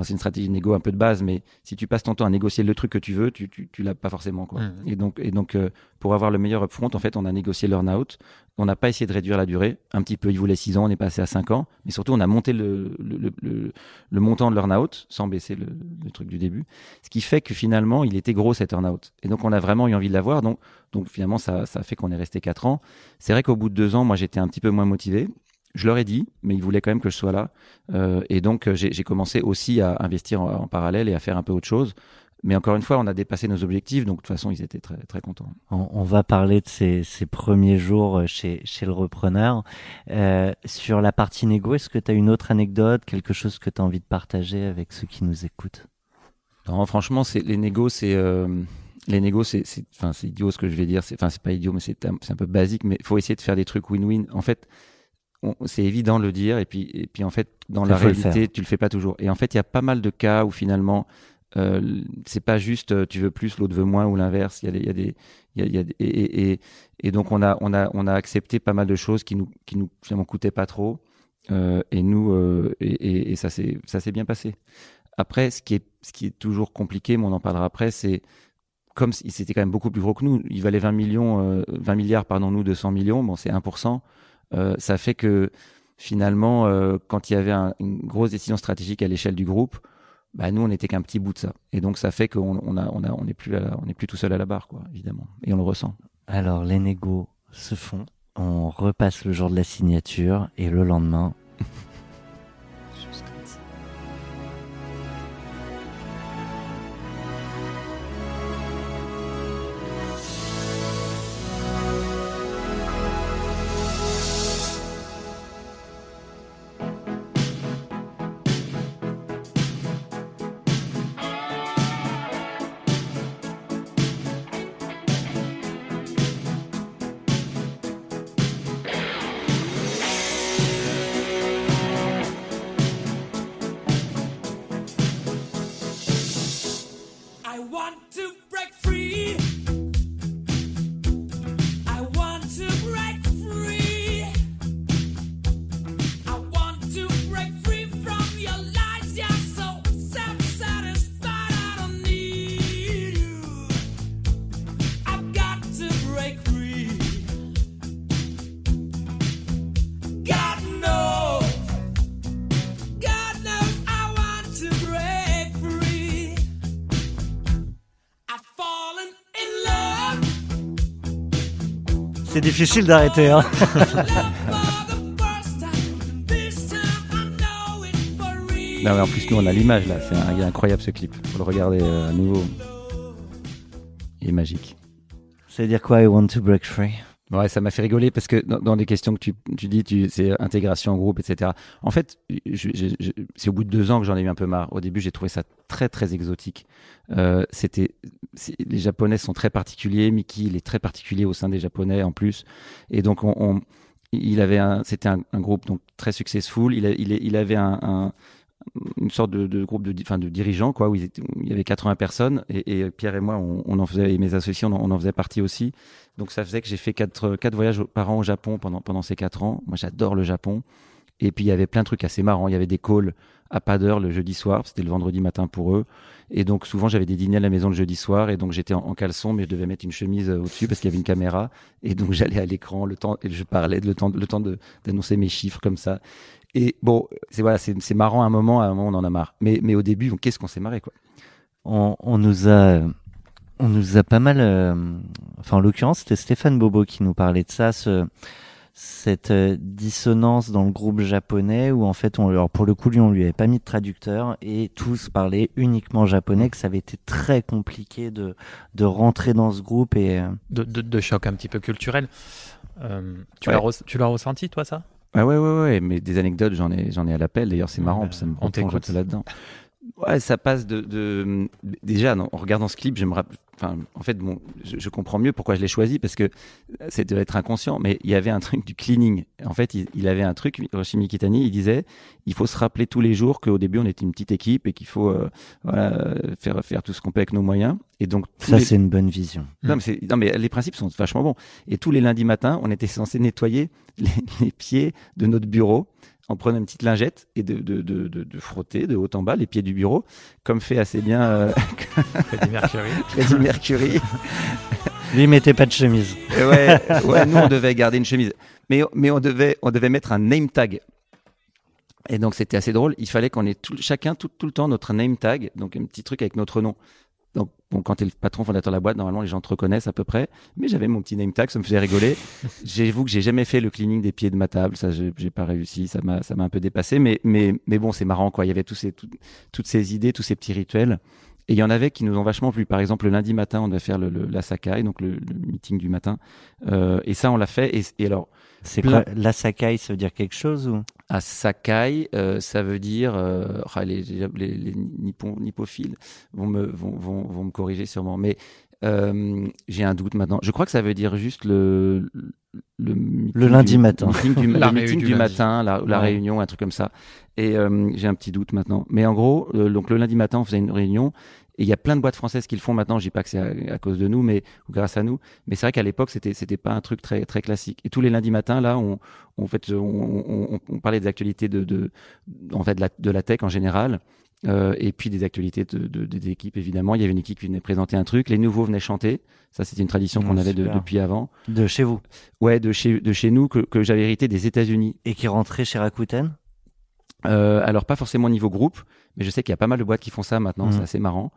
S3: c'est une stratégie de négo un peu de base, mais si tu passes ton temps à négocier le truc que tu veux, tu, tu, tu l'as pas forcément. Quoi.
S2: Mhm.
S3: Et donc, et donc euh, pour avoir le meilleur upfront, en fait, on a négocié l'earn-out. On n'a pas essayé de réduire la durée. Un petit peu, il voulait 6 ans, on est passé à 5 ans. Mais surtout, on a monté le, le, le, le, montant de l'earn-out sans baisser le, le truc du début. Ce qui fait que finalement, il était gros cet earn-out. Et donc, on a vraiment eu envie de l'avoir. Donc, donc finalement, ça, ça fait qu'on est resté 4 ans. C'est vrai qu'au bout de 2 ans, moi, j'étais un petit peu moins motivé. Je leur ai dit, mais ils voulaient quand même que je sois là. Euh, et donc, euh, j'ai commencé aussi à investir en, en parallèle et à faire un peu autre chose. Mais encore une fois, on a dépassé nos objectifs, donc de toute façon, ils étaient très, très contents.
S1: On, on va parler de ces, ces premiers jours euh, chez, chez le repreneur. Euh, sur la partie négo, est-ce que tu as une autre anecdote, quelque chose que tu as envie de partager avec ceux qui nous écoutent?
S3: Non, franchement, c'est les négos, c'est euh, les négos, c'est enfin c'est idiot ce que je vais dire. C'est enfin c'est pas idiot, mais c'est un, peu basique. Mais il faut essayer de faire des trucs win-win. En fait, c'est évident de le dire, et puis et puis en fait, dans la
S1: faut le
S3: réalité, tu le fais pas toujours. Et en fait, il y a pas mal de cas où finalement, euh, c'est pas juste euh, tu veux plus, l'autre veut moins, ou l'inverse. Il y a des, il y a des, il y a, il y a des- et, et, et, et donc on a on a on a accepté pas mal de choses qui nous qui nous finalement coûtaient pas trop. Euh, et nous euh, et, et, ça s'est ça s'est bien passé. Après, ce qui est ce qui est toujours compliqué, mais on en parlera après, c'est comme c'était quand même beaucoup plus gros que nous. Il valait 20 millions, euh, 20 milliards, pardon, nous 200 millions. Bon, c'est 1%. Euh, ça fait que finalement, euh, quand il y avait un- une grosse décision stratégique à l'échelle du groupe, bah nous on n'était qu'un petit bout de ça. Et donc ça fait qu'on on a, on a, on n'est plus, on plus tout seul à la barre, quoi, évidemment. Et on le ressent.
S1: Alors, les négos se font. On repasse le jour de la signature et le lendemain.
S4: It's for real.
S3: Non, mais en plus nous on a l'image là. C'est incroyable ce clip. Faut le regarder euh, à nouveau. Il est magique.
S1: Ça veut dire quoi, I want to break free?
S3: Ouais, ça m'a fait rigoler parce que dans, dans les questions que tu, tu dis, tu, c'est intégration en groupe, etc. En fait, c'est au bout de deux ans que j'en ai eu un peu marre. Au début, j'ai trouvé ça très très exotique. Euh, c'était, les Japonais sont très particuliers. Mickey, il est très particulier au sein des Japonais en plus. Et donc, on, on- il avait un, c'était un, groupe donc très successful. Il, a- il, il avait un, un- une sorte de, de groupe de, enfin, de dirigeants quoi où, il y avait 80 personnes et, et Pierre et moi on, en faisait et mes associés on en, faisait partie aussi donc ça faisait que j'ai fait quatre, quatre voyages par an au Japon pendant, pendant ces quatre ans. Moi j'adore le Japon. Et puis il y avait plein de trucs assez marrants. Il y avait des calls à pas d'heure le jeudi soir, c'était le vendredi matin pour eux. Et donc souvent j'avais des dîners à la maison le jeudi soir et donc j'étais en, en caleçon mais je devais mettre une chemise euh, au-dessus parce qu'il y avait une caméra. Et donc [LAUGHS] j'allais à l'écran le temps et je parlais le temps, le temps d'annoncer mes chiffres comme ça. Et bon, c'est voilà, c'est marrant à un moment, à un moment on en a marre. Mais, mais au début, qu'est-ce qu'on s'est marré quoi?
S1: on, on nous a on nous a pas mal euh, enfin en l'occurrence c'était Stéphane Bobo qui nous parlait de ça ce cette euh, dissonance dans le groupe japonais où en fait on alors pour le coup lui on lui avait pas mis de traducteur et tous parlaient uniquement japonais que ça avait été très compliqué de de rentrer dans ce groupe et euh,
S2: de, de, de choc un petit peu culturel. Euh, tu
S3: Ouais.
S2: l'as tu l'as ressenti, toi, ça?
S3: Ah ouais, ouais, ouais, mais des anecdotes, j'en ai, j'en ai à l'appel. D'ailleurs, c'est marrant, que ça me peu là-dedans. Ouais, ça passe de, de déjà non, en regardant ce clip, je me rapp- enfin, en fait, bon, je, je comprends mieux pourquoi je l'ai choisi parce que c'est devait être inconscient, mais il y avait un truc du cleaning. En fait, il, il avait un truc, Hiroshi Mikitani, il disait, il faut se rappeler tous les jours qu'au début on était une petite équipe et qu'il faut, euh, voilà, faire faire tout ce qu'on peut avec nos moyens. Et donc
S1: ça
S3: les-
S1: c'est une bonne vision
S3: non mais, non, mais les principes sont vachement bons. Et tous les lundis matins, on était censé nettoyer les, les pieds de notre bureau en prenant une petite lingette et de, de, de, frotter de haut en bas les pieds du bureau, comme fait assez bien euh, [LAUGHS]
S2: Freddie Mercury.
S3: Freddie Mercury.
S1: Lui, il mettait pas de chemise.
S3: Et ouais, ouais, nous on devait garder une chemise, mais mais on devait on devait mettre un name tag. Et donc c'était assez drôle. Il fallait qu'on ait tout, chacun tout, tout le temps notre name tag, donc un petit truc avec notre nom. Donc bon, quand t'es le patron fondateur de la boîte, normalement les gens te reconnaissent à peu près. Mais j'avais mon petit name tag, ça me faisait rigoler. [LAUGHS] J'avoue que j'ai jamais fait le cleaning des pieds de ma table, ça j'ai j'ai pas réussi, ça m'a ça m'a un peu dépassé. Mais mais mais bon, c'est marrant quoi. Il y avait tous ces tout- toutes ces idées, tous ces petits rituels. Et il y en avait qui nous ont vachement plu. Par exemple, le lundi matin, on devait faire le, le- la Sakai, donc le, le meeting du matin. Euh, et ça, on l'a fait. Et, et alors,
S1: C'est
S3: Plein-
S1: quoi La Sakai, ça veut dire quelque chose ou?
S3: À Sakai, euh, ça veut dire euh, ah, les, les, les, les nippon- nippophiles vont me vont, vont, vont me corriger sûrement, mais euh, j'ai un doute maintenant. Je crois que ça veut dire juste le le,
S1: lundi
S3: du-
S1: matin.
S3: meeting du, [LAUGHS]
S2: La
S3: le
S2: réunion
S3: meeting
S2: du
S3: du,
S2: lundi.
S3: matin, la, la
S1: Ouais.
S3: réunion, un truc comme ça. Et euh, j'ai un petit doute maintenant. Mais en gros, euh, donc le lundi matin, on faisait une réunion. Et il y a plein de boîtes françaises qui le font maintenant. Je dis pas que c'est à, à cause de nous, mais ou grâce à nous. Mais c'est vrai qu'à l'époque, c'était c'était pas un truc très très classique. Et tous les lundis matins, là, on en fait on, on, on- on parlait des actualités de, de en fait de la, de la tech en général. Euh, et puis des actualités de, de- des équipes évidemment. Il y avait une équipe qui venait présenter un truc. Les nouveaux venaient chanter. Ça, c'était une tradition qu'on
S1: Mmh,
S3: avait de- depuis avant.
S1: De chez vous.
S3: Ouais, de chez de chez nous que, que j'avais hérité des États-Unis.
S1: Et qui rentrait chez Rakuten?
S3: Euh, alors pas forcément au niveau groupe, mais je sais qu'il y a pas mal de boîtes qui font ça maintenant,
S1: Mhm.
S3: c'est assez marrant.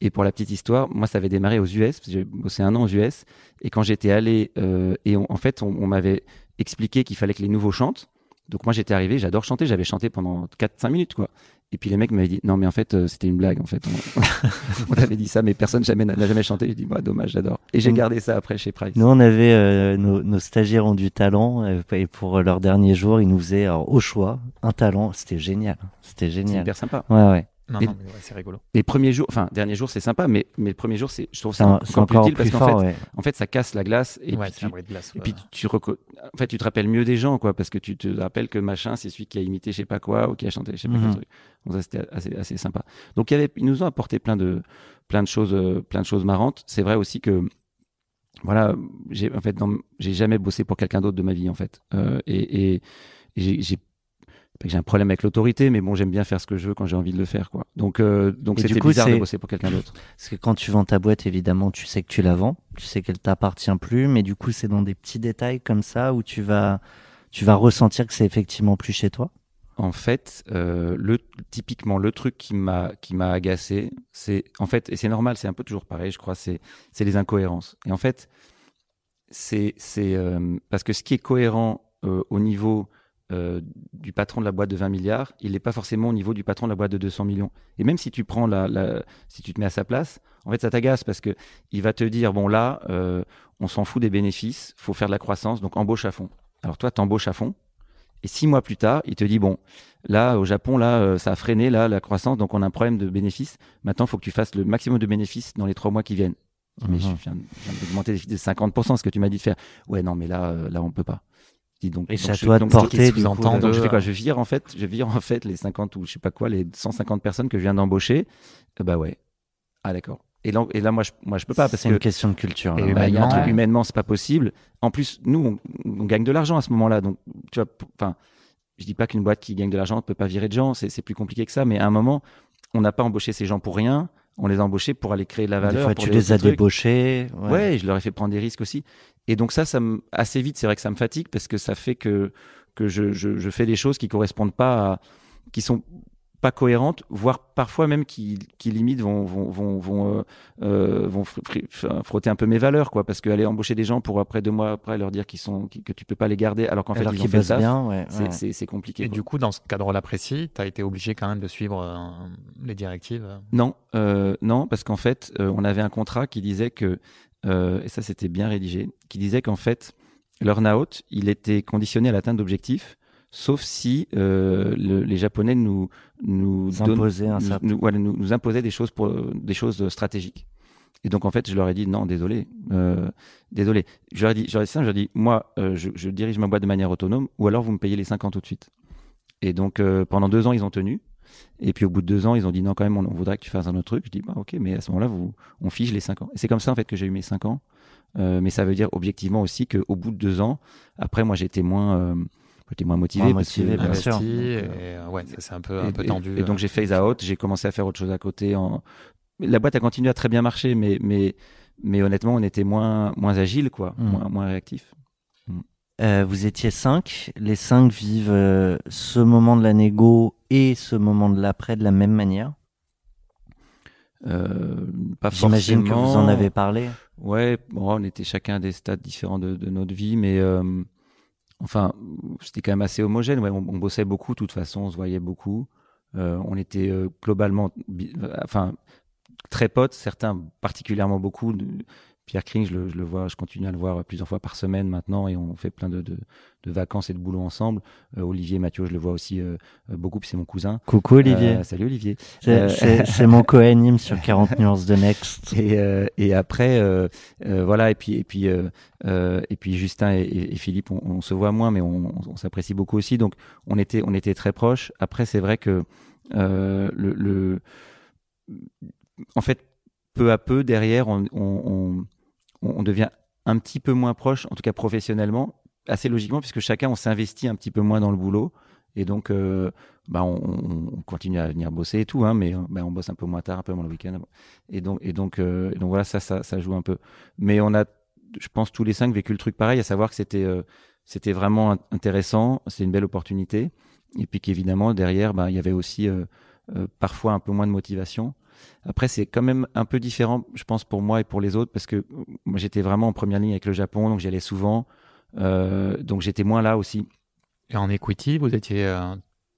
S3: Et pour la petite histoire, moi ça avait démarré aux US, j'ai bossé un an aux US, et quand j'étais allé, euh, et on- en fait on, on m'avait expliqué qu'il fallait que les nouveaux chantent. Donc moi j'étais arrivé, j'adore chanter, j'avais chanté pendant 4-5 minutes quoi. Et puis les mecs m'avaient dit non mais en fait euh, c'était une blague en fait. On, [LAUGHS] on t'avait dit ça mais personne jamais n'a jamais chanté. J'ai dit bah dommage j'adore. Et j'ai
S1: Mm.
S3: gardé ça après chez Price.
S1: Nous, on avait euh, nos, nos stagiaires ont du talent euh, et pour leur dernier jour, ils nous faisaient alors, au choix un talent. C'était génial. C'était
S3: C'est
S1: génial.
S3: hyper sympa.
S1: Ouais, ouais.
S2: Non,
S3: Et-
S2: non, mais ouais, c'est rigolo.
S3: Les premiers jours, enfin dernier jour c'est sympa, mais mais le premier jour c'est je trouve ça encore,
S1: c'est encore
S3: plus utile
S1: plus
S3: parce qu'en
S1: fort.
S3: fait
S1: ouais.
S3: en fait ça casse la glace et
S2: ouais,
S3: puis
S2: c'est
S3: tu,
S2: un bruit de glace.
S3: Et
S2: ouais.
S3: puis tu, reco- en fait, tu te rappelles mieux des gens, quoi, parce que tu te rappelles que machin, c'est celui qui a imité je sais pas quoi ou qui a chanté je sais pas
S1: Mhm.
S3: quel truc. Donc ça c'était assez, assez sympa. Donc il y avait, ils nous ont apporté plein de, plein de choses, euh, plein de choses marrantes. C'est vrai aussi que, voilà, j'ai en fait, j'ai jamais bossé pour quelqu'un d'autre de ma vie en fait. Euh, et et, et j'ai, j'ai un problème avec l'autorité, mais bon, j'aime bien faire ce que je veux quand j'ai envie de le faire, quoi. Donc, euh, donc c'était bizarre de bosser pour quelqu'un d'autre.
S1: Parce que quand tu vends ta boîte, évidemment, tu sais que tu la vends, tu sais qu'elle t'appartient plus, mais du coup, c'est dans des petits détails comme ça où tu vas, tu vas ressentir que c'est effectivement plus chez toi.
S3: En fait, euh, le typiquement le truc qui m'a qui m'a agacé, c'est en fait et c'est normal, c'est un peu toujours pareil, je crois, c'est c'est les incohérences. Et en fait, c'est c'est euh, parce que ce qui est cohérent euh, au niveau euh, du patron de la boîte de 20 milliards, il n'est pas forcément au niveau du patron de la boîte de 200 millions. Et même si tu prends la, la si tu te mets à sa place, en fait, ça t'agace parce que il va te dire bon là, euh, on s'en fout des bénéfices, faut faire de la croissance, donc embauche à fond. Alors toi, t'embauches à fond. Et six mois plus tard, il te dit bon, là au Japon, là euh, ça a freiné là la croissance, donc on a un problème de bénéfices. Maintenant, il faut que tu fasses le maximum de bénéfices dans les trois mois qui viennent. Mais je
S1: Mhm.
S3: viens, je viens d'augmenter de 50%, ce que tu m'as dit de faire. Ouais, non, mais là, là, on peut pas. Dis donc.
S1: Et
S3: donc
S1: c'est à
S3: je-
S1: toi de porter,
S2: du
S3: donc, je fais quoi? Je vire en fait, je vire en fait les 50 ou je sais pas quoi, les 150 personnes que je viens d'embaucher. Euh, bah ouais. Ah d'accord. Et là, et là, moi, je, moi, je peux pas parce
S1: C'est
S3: que
S1: une question de culture.
S2: Et
S1: là.
S3: bah, il y a un
S2: humainement,
S3: truc,
S2: ouais.
S3: humainement, c'est pas possible. En plus, nous, on, on gagne de l'argent à ce moment-là. Donc, tu vois, enfin, je dis pas qu'une boîte qui gagne de l'argent ne peut pas virer de gens. C'est c'est plus compliqué que ça. Mais à un moment, on n'a pas embauché ces gens pour rien. On les a embauchés pour aller créer de la valeur.
S1: Des fois,
S3: pour
S1: tu les as
S3: trucs.
S1: débauchés.
S3: Ouais. je leur ai fait prendre des risques aussi. Et donc ça, ça me, assez vite, c'est vrai que ça me fatigue parce que ça fait que que je, je, je fais des choses qui correspondent pas, à, qui sont pas cohérentes, voire parfois même qui, qui limite vont vont vont vont, euh, euh, vont fr- fr- frotter un peu mes valeurs quoi, parce qu'aller embaucher des gens pour après deux mois après leur dire qu'ils sont que tu peux pas les garder alors qu'en fait
S1: Alors
S3: ils ont fait ça,
S1: bien, ouais.
S3: c'est
S1: ouais.
S3: c'est c'est compliqué.
S2: Et
S3: quoi.
S2: du coup, dans ce cadre-là précis, tu as été obligé quand même de suivre euh, les directives. euh?
S3: Non, euh, non, parce qu'en fait, euh, on avait un contrat qui disait que, euh, et ça c'était bien rédigé, qui disait qu'en fait, l'earn-out, il était conditionné à l'atteinte d'objectifs, sauf si euh, le- les Japonais nous nous, donnent-
S1: un
S3: nous,
S1: certain-
S3: nous- voilà, nous- nous imposaient des choses pour des choses stratégiques. Et donc en fait, je leur ai dit non, désolé, euh, désolé. Je leur ai dit, je leur ai dit ça, je leur ai dit, moi, euh, je, je dirige ma boîte de manière autonome, ou alors vous me payez les 5 ans tout de suite. Et donc euh, pendant deux ans, ils ont tenu. Et puis au bout de deux ans, ils ont dit non, quand même, on, on voudrait que tu fasses un autre truc. Je dis bah ok, mais à ce moment-là, vous, on fige les cinq ans. Et c'est comme ça en fait que j'ai eu mes cinq ans. Euh, mais ça veut dire objectivement aussi qu'au bout de deux ans, après moi j'étais moins, euh, j'étais moins motivé.
S1: Moins
S3: parce que-
S1: motivé, bien
S2: investi
S1: sûr.
S2: et euh, ouais, ça c'est un peu un peu tendu.
S3: et donc
S2: euh.
S3: j'ai phase out, j'ai commencé à faire autre chose à côté. En... La boîte a continué à très bien marcher, mais, mais, mais honnêtement, on était moins, moins agile, quoi,
S1: Mm.
S3: moins, moins réactif.
S1: Euh, vous étiez cinq. Les cinq vivent euh, ce moment de la négo et ce moment de l'après de la même manière.
S3: Euh, pas
S1: J'imagine que vous en avez parlé.
S3: Ouais, bon, on était chacun à des stades différents de, de notre vie, mais euh, enfin, c'était quand même assez homogène. Ouais, on, bossait beaucoup, de toute façon, on se voyait beaucoup. Euh, on était euh, globalement, enfin, très potes, certains particulièrement beaucoup. Pierre Kring, je le, je le vois, je continue à le voir plusieurs fois par semaine maintenant, et on fait plein de, de, de vacances et de boulot ensemble. Euh, Olivier Mathieu, je le vois aussi euh, beaucoup, puis c'est mon cousin.
S1: Coucou Olivier.
S3: Euh, salut Olivier.
S1: C'est-
S3: euh,
S1: c'est mon co-anime sur [LAUGHS] 40 nuances de Next.
S3: Et, euh, et après, euh, euh, voilà, et puis et puis euh, euh, et puis Justin et, Philippe, on, on se voit moins, mais on, s'apprécie beaucoup aussi. Donc on était on était très proches. Après, c'est vrai que euh, le, le en fait peu à peu derrière, on, on, on, devient un petit peu moins proche, en tout cas professionnellement, assez logiquement, puisque chacun on s'investit un petit peu moins dans le boulot. Et donc, euh, bah, on, on continue à venir bosser et tout, hein, mais bah, on bosse un peu moins tard, un peu moins le week-end. Et donc, et donc, euh, donc voilà, ça, ça, joue un peu. Mais on a, je pense, tous les cinq vécu le truc pareil, à savoir que c'était, euh, c'était vraiment int- intéressant, c'est une belle opportunité, et puis qu'évidemment derrière, bah, il y avait aussi euh, parfois un peu moins de motivation. Après, c'est quand même un peu différent, je pense, pour moi et pour les autres, parce que euh, moi, j'étais vraiment en première ligne avec le Japon, donc j'y allais souvent, euh, donc j'étais moins là aussi.
S2: Et en equity, vous étiez euh,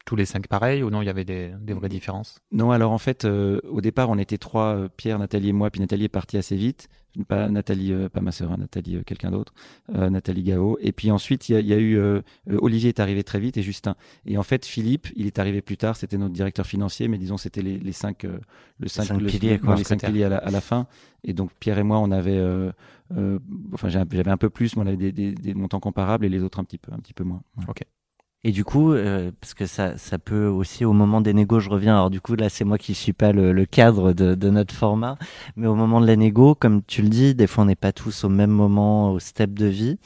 S2: tous les cinq pareils ou non Il y avait des, des vraies différences?
S3: Non, alors en fait, euh, au départ, on était trois, euh, Pierre, Nathalie et moi, puis Nathalie est partie assez vite. Pas Nathalie, euh, pas ma sœur, hein, Nathalie, euh, quelqu'un d'autre, euh, Nathalie Gao. Et puis ensuite, il y a, il y a eu Olivier est arrivé très vite et Justin. Et en fait, Philippe, il est arrivé plus tard. C'était notre directeur financier, mais disons c'était les, les cinq, euh, le cinq,
S1: cinq
S3: le-
S1: piliers, quoi.
S3: les cinq piliers à la, à la fin. Et donc Pierre et moi, on avait, euh, euh, enfin j'avais un peu plus, mais on avait des, des, des montants comparables et les autres un petit peu, un petit peu moins. Ouais.
S1: Et du coup, euh, parce que ça, ça peut aussi au moment des négos, je reviens. Alors du coup, là, c'est moi qui suis pas le, le cadre de, de notre format, mais au moment de la négo, comme tu le dis, des fois on n'est pas tous au même moment, au step de vie.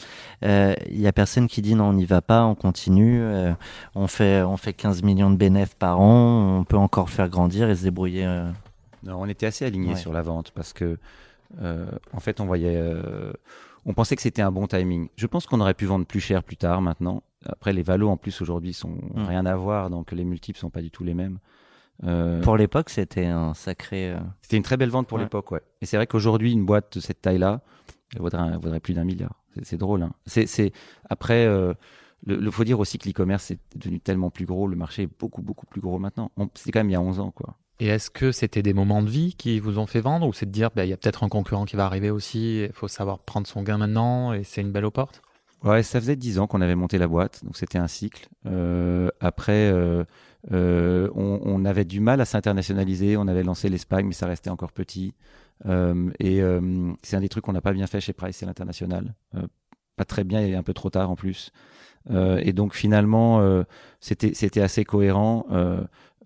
S1: Euh, Il y a personne qui dit non, on n'y va pas, on continue, euh, on fait, on fait 15 millions de bénéfices par an, on peut encore faire grandir et se débrouiller. euh.
S3: Non, on était assez alignés
S1: Ouais.
S3: sur la vente parce que, euh, en fait, on voyait, euh, on pensait que c'était un bon timing. Je pense qu'on aurait pu vendre plus cher plus tard maintenant. Après, les valos en plus aujourd'hui sont
S1: Mm.
S3: rien à voir, donc les multiples sont pas du tout les mêmes. Euh,
S1: Pour l'époque, c'était un sacré. euh,
S3: C'était une très belle vente pour
S1: Ouais.
S3: l'époque, ouais. Et c'est vrai qu'aujourd'hui, une boîte de cette taille-là, elle vaudrait, elle vaudrait plus d'un milliard. C'est- drôle. Hein. C'est, c'est après. Euh, le, le- faut dire aussi que l'e-commerce est devenu tellement plus gros, le marché est beaucoup beaucoup plus gros maintenant. On- C'était quand même il y a 11 ans, quoi.
S2: Et est-ce que c'était des moments de vie qui vous ont fait vendre ou c'est de dire bah, il y a peut-être un concurrent qui va arriver aussi, il faut savoir prendre son gain maintenant et c'est une belle porte
S3: Ouais, ça faisait dix ans qu'on avait monté la boîte, donc c'était un cycle. Euh, après, euh, euh, on, avait du mal à s'internationaliser. On avait lancé l'Espagne, mais ça restait encore petit. Et c'est un des trucs qu'on n'a pas bien fait chez Price, c'est l'international. Pas très bien et un peu trop tard en plus. Et donc finalement, c'était c'était assez cohérent.